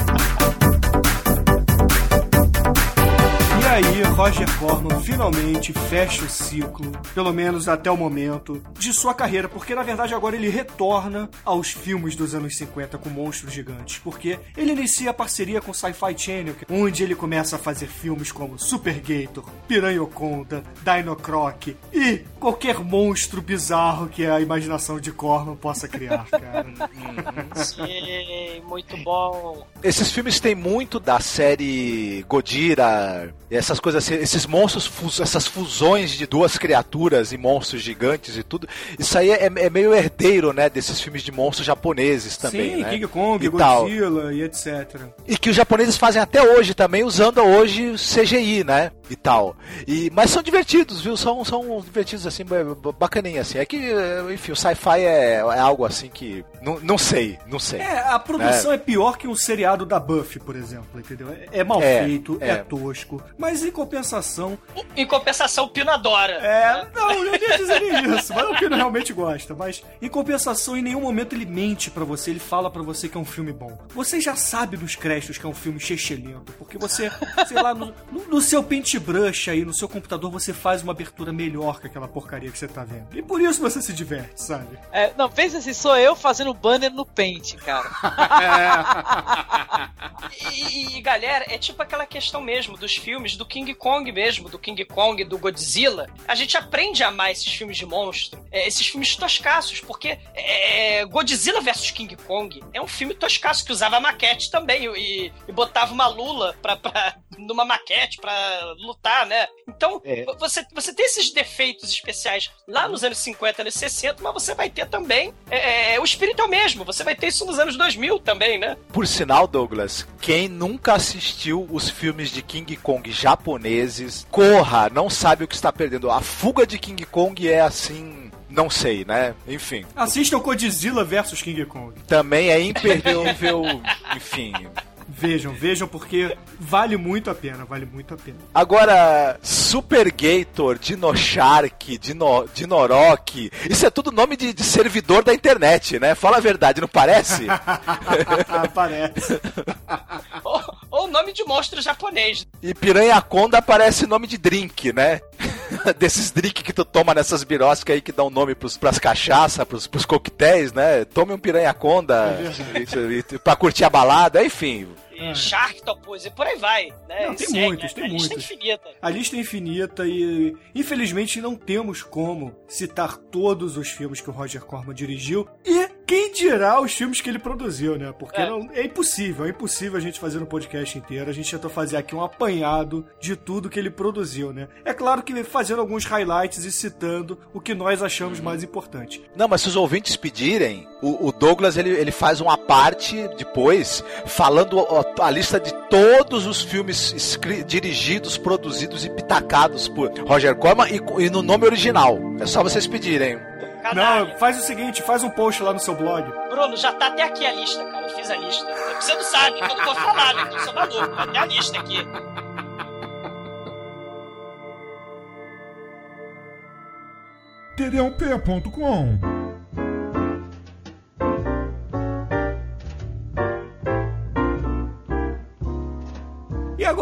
E aí, Roger Corman finalmente fecha o ciclo, pelo menos até o momento, de sua carreira, porque na verdade agora ele retorna aos filmes dos anos 50 com monstros gigantes, porque ele inicia a parceria com Sci-Fi Channel, onde ele começa a fazer filmes como Super Gator, Piranhoconda, Dino Croc e qualquer monstro bizarro que a imaginação de Corman possa criar, cara. Sim, muito bom. Esses filmes têm muito da série Godira, essas coisas assim, esses monstros, essas fusões de duas criaturas e monstros gigantes e tudo. Isso aí é, é meio herdeiro, né, desses filmes de monstros japoneses também, Sim, né? King Kong, e tal. Godzilla e etc. E que os japoneses fazem até hoje também, usando hoje CGI, né? E tal. E, mas são divertidos, viu? São, são divertidos, assim, ba- ba- bacaninha, assim. É que, eh, enfim, o sci-fi é, é algo assim que. Não, não sei, não sei. É, a produção é. pior que um seriado da Buffy, por exemplo, entendeu? É, é mal É, feito, é. é. tosco, mas em compensação. Em compensação, o Pino adora. É, não, eu não ia dizer nem isso, mas o Pino realmente gosta. Mas em compensação, em nenhum momento ele mente pra você, ele fala pra você que é um filme bom. Você já sabe nos créditos que é um filme chechelento, porque você, sei lá, no, no- seu paintbrush aí, no seu computador, você faz uma abertura melhor que aquela porcaria que você tá vendo. E por isso você se diverte, sabe? É, não, pensa assim, sou eu fazendo banner no Paint, cara. E, e, galera, é tipo aquela questão mesmo dos filmes do King Kong mesmo, do King Kong, do Godzilla. A gente aprende a amar esses filmes de monstro, é, esses filmes toscaços, porque é, Godzilla vs King Kong é um filme toscaço que usava maquete também e, e botava uma lula pra, pra, numa maquete pra lutar, né? Então, É. você, você tem esses defeitos especiais lá nos anos 50, anos 60, mas você vai ter também. é, é, o espírito é o mesmo, você vai ter isso nos anos 2000 também, né? Por sinal, Douglas, quem nunca assistiu os filmes de King Kong japoneses, corra, não sabe o que está perdendo. A fuga de King Kong é assim, não sei, né? Enfim. Assistam Godzilla vs King Kong. Também é imperdível, enfim. Vejam, vejam, porque vale muito a pena, vale muito a pena. Agora, Super Gator, Dino Shark, Dino, Dinorock, isso é tudo nome de, de servidor da internet, né? Fala a verdade, não parece? Parece. ou, ou nome de monstro japonês. E Piranha Conda parece nome de drink, né? Desses drink que tu toma nessas biroscas aí que dão nome pros, pras cachaça, pros, pros coquetéis, né? Tome um Piranha Conda e- e- pra curtir a balada, enfim. E Sharktopus e por aí vai, né? Não, tem Segue, muitos, tem a lista muitos. é infinita. A lista é infinita e, infelizmente, não temos como citar todos os filmes que o Roger Corman dirigiu e quem dirá os filmes que ele produziu, né? Porque É. não- é impossível, é impossível a gente fazer um podcast inteiro. A gente tentou fazer aqui um apanhado de tudo que ele produziu, né? É claro que fazendo alguns highlights e citando o que nós achamos mais importante. Não, mas se os ouvintes pedirem, o, o Douglas ele, ele faz uma parte depois falando a, a lista de todos os filmes escri- dirigidos, produzidos e pitacados por Roger Corman e, e no nome original. É só vocês pedirem. Canalha. Não, faz o seguinte, faz um post lá no seu blog. Bruno, já tá até aqui a lista, cara. Eu fiz a lista. Você não sabe que eu não vou falar, né? Eu sou maluco. Tá até a lista aqui. td1p.com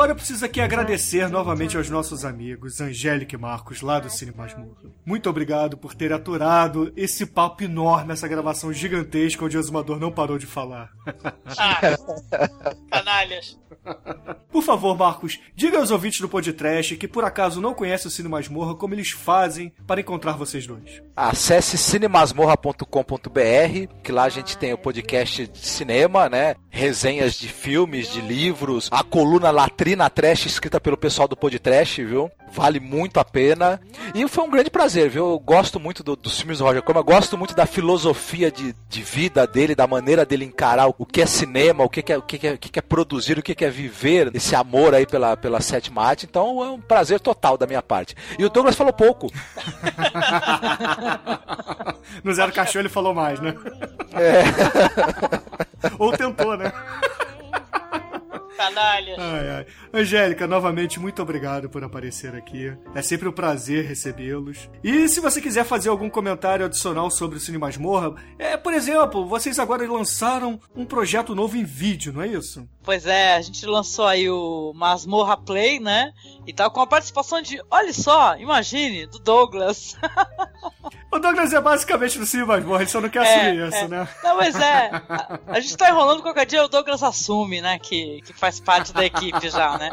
agora eu preciso aqui agradecer novamente aos nossos amigos Angélica e Marcos lá do Cine Masmorra. Muito obrigado por ter aturado esse papo enorme, essa gravação gigantesca onde o exumador não parou de falar. Ah, canalhas. Por favor, Marcos, diga aos ouvintes do Podcast que por acaso não conhecem o Cine Masmorra como eles fazem para encontrar vocês dois. Acesse cinemasmorra.com.br, que lá a gente tem o podcast de cinema, né? Resenhas de filmes, de livros, a coluna Latrina Trash escrita pelo pessoal do Podcast, viu? Vale muito a pena. E foi um grande prazer, viu? Eu gosto muito do- dos filmes do Roger Corman, eu gosto muito da filosofia de, de vida dele, da maneira dele encarar o que é cinema, o que que é, o que que é, o que que é produzir, o que que é viver, esse amor aí pela, pela sétima arte. Então é um prazer total da minha parte. E o Douglas falou pouco. No Zero Cachorro ele falou mais, né? É. Ou tentou, né? Canalhas. Ai, ai. Angélica, novamente, muito obrigado por aparecer aqui. É sempre um prazer recebê-los. E se você quiser fazer algum comentário adicional sobre o Cine Masmorra, é, por exemplo, vocês agora lançaram um projeto novo em vídeo, não é isso? Pois é, a gente lançou aí o Masmorra Play, né? E tal, com a participação de, olha só, imagine, do Douglas. O Douglas é basicamente do Cine Masmorra, ele só não quer assumir isso, né? Não, mas é. A, a gente tá enrolando qualquer dia, o Douglas assume, né? Que, que faz parte da equipe já, né?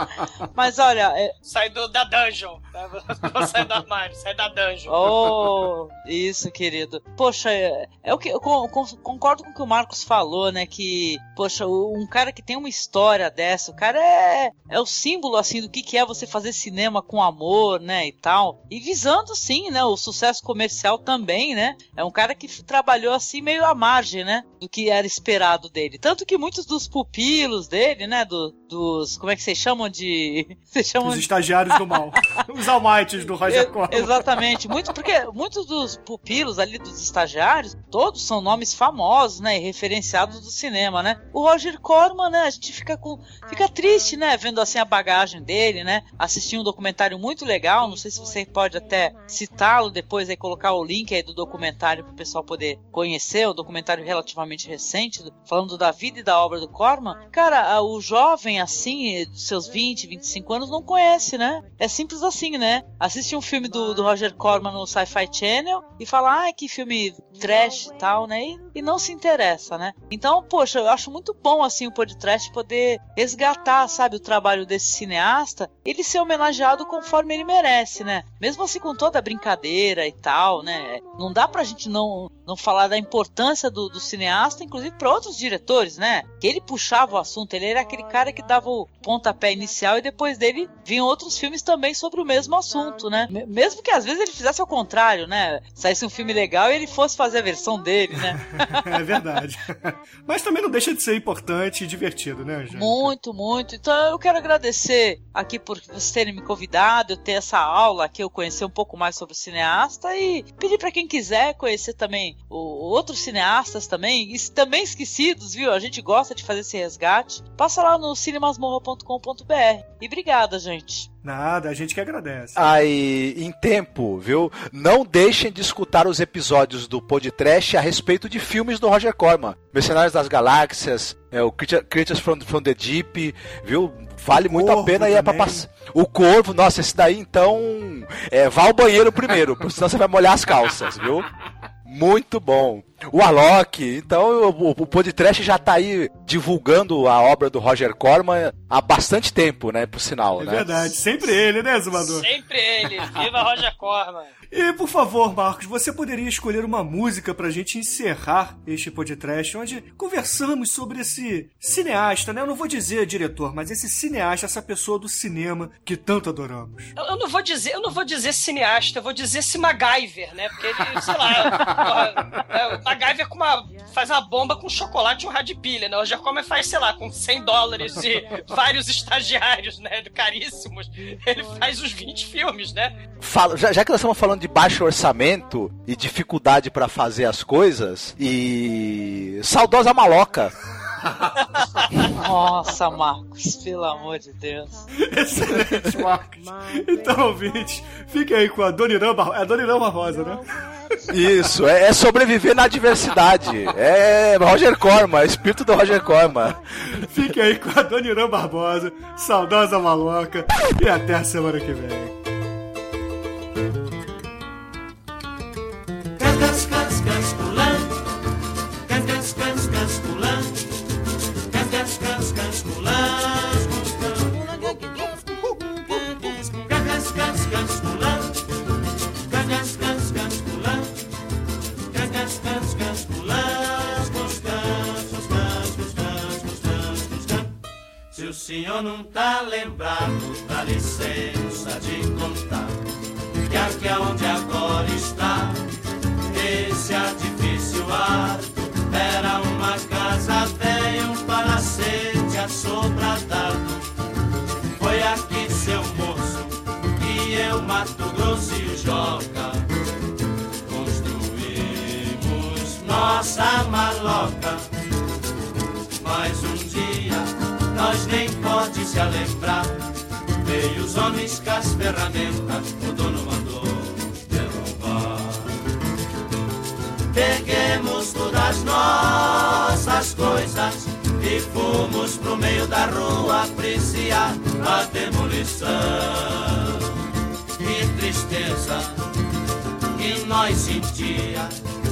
Mas olha, é, Sai do, da dungeon. né? Sair do armário, sai da dungeon. Oh, isso, querido. Poxa, é, é o que eu con- con- concordo com o que o Marcos falou, né? Que, poxa, um cara que tem uma história dessa, o cara é, é o símbolo assim do que, que é você fazer cinema com amor, né? E tal. E visando sim, né? O sucesso comercial também, né? É um cara que trabalhou assim meio à margem, né? Do que era esperado dele. Tanto que muitos dos pupilos dele, né? do- dos. Como é que vocês chamam de. Vocês chamam Os de- estagiários do mal. Os almighties do Roger Corman. Exatamente, muito porque muitos dos pupilos ali dos estagiários, todos são nomes famosos, né, e referenciados do cinema, né? O Roger Corman, né, a gente fica com fica triste, né, vendo assim a bagagem dele, né? Assisti um documentário muito legal, não sei se você pode até citá-lo depois aí colocar o link aí do documentário para o pessoal poder conhecer, um documentário relativamente recente, do- falando da vida e da obra do Corman. Cara, o jovem assim, dos seus 20, 25 anos não conhece, né? É simples assim, né? Assiste um filme do, do Roger Corman no Sci-Fi Channel e fala, ah, que filme trash e tal, né? E, e não se interessa, né? Então, poxa, eu acho muito bom assim o podcast poder resgatar, sabe, o trabalho desse cineasta, ele ser homenageado conforme ele merece, né? Mesmo assim com toda a brincadeira e tal, né? Não dá pra gente não, não falar da importância do, do cineasta, inclusive para outros diretores, né? Que ele puxava o assunto, ele era aquele cara que dava o pontapé inicial e depois dele vinham outros filmes também sobre o mesmo assunto, né? Me- Mesmo que às vezes ele fizesse ao contrário, né? Saísse um filme legal e ele fosse fazer a versão dele, né? É verdade. Mas também não deixa de ser importante e divertido, né, Angélica? Muito, muito. Então eu quero agradecer aqui por vocês terem me convidado, eu ter essa aula aqui, eu conhecer um pouco mais sobre o cineasta e pedir para quem quiser conhecer também outros cineastas também, e também esquecidos, viu? A gente gosta de fazer esse resgate. Passa lá no cinemasmorra.com.br. E obrigada, gente. Nada, a gente que agradece. Aí, em tempo, viu? Não deixem de escutar os episódios do Podcast a respeito de filmes do Roger Corman. Mercenários das Galáxias, é, o Creature- Creatures from, from the Deep, viu? Vale muito a pena e é pra passar. O Corvo, nossa, esse daí então. É, vá ao banheiro primeiro, porque senão você vai molhar as calças, viu? Muito bom. O Alok, então o, o podcast já tá aí divulgando a obra do Roger Corman há bastante tempo, né? Por sinal, É né? verdade, sempre ele, né, Zumador? Sempre ele. Viva Roger Corman. E por favor, Marcos, você poderia escolher uma música pra gente encerrar este podcast, onde conversamos sobre esse cineasta, né? Eu não vou dizer diretor, mas esse cineasta, essa pessoa do cinema que tanto adoramos. Eu, eu não vou dizer, eu não vou dizer cineasta, eu vou dizer se MacGyver, né? Porque ele, sei lá, porra, é, o MacGyver com uma, faz uma bomba com chocolate e um rádio de pilha, né? O Corman faz, sei lá, com 100 dólares e vários estagiários, né? Caríssimos. Ele faz os 20 filmes, né? Fala, já, já que nós estamos falando de baixo orçamento e dificuldade pra fazer as coisas, e. Saudosa maloca. Nossa, Marcos, pelo amor de Deus. Excelente, Marcos. Então, ouvintes, fiquem aí com a Dona Irã Barrosa. É a Dona Irã Barrosa, né? Isso, é, é sobreviver na adversidade. É Roger Corman, espírito do Roger Corman. Fiquem aí com a Dona Irã Barbosa, saudosa maloca, e até a semana que vem. Não tá lembrado, dá licença de contar que aqui onde agora se lembrar. Veio os homens com as ferramentas, o dono mandou derrubar. Peguemos todas as nossas coisas e fomos pro meio da rua apreciar a demolição. Que tristeza que nós sentia,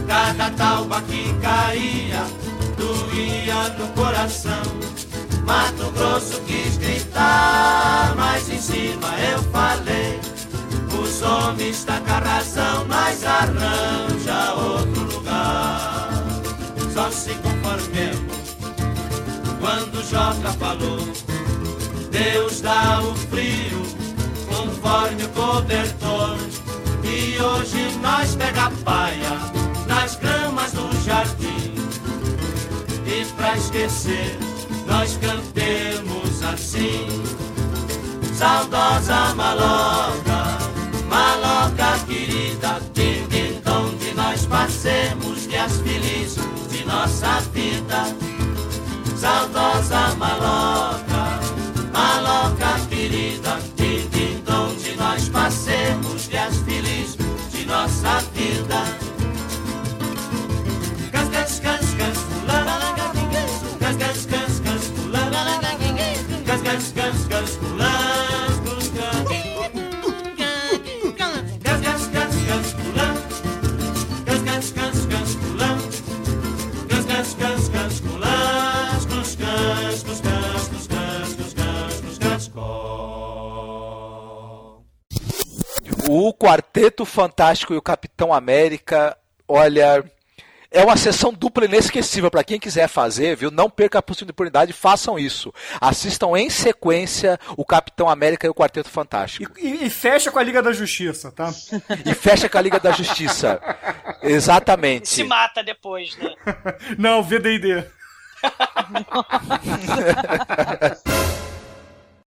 cada talba que caía doía no coração. Mato Grosso quis gritar, mas em cima eu falei. Os homens tá com a razão, mas arranja outro lugar. Só se conformemos quando Joca falou. Deus dá o frio conforme o cobertor. E hoje nós pega a paia nas gramas do jardim. E pra esquecer, nós cantemos assim. Saudosa maloca, maloca querida, din, din, onde nós passemos dias felizes de nossa vida. Saudosa maloca, maloca querida, din, din, onde nós passemos dias felizes de nossa vida. Fulana. Cas, cas, cas, cas, fulana. Cas, cas, cas, cas, fulana. Cus, cas, cus, cas, cus, cas, cus, cas, cus, cas, co. O Quarteto Fantástico e o Capitão América, olha, é uma sessão dupla inesquecível para quem quiser fazer, viu? Não perca a oportunidade, façam isso. Assistam em sequência o Capitão América e o Quarteto Fantástico. E, e fecha com a Liga da Justiça, tá? E fecha com a Liga da Justiça. Exatamente. Se mata depois, né? Não, VD&D.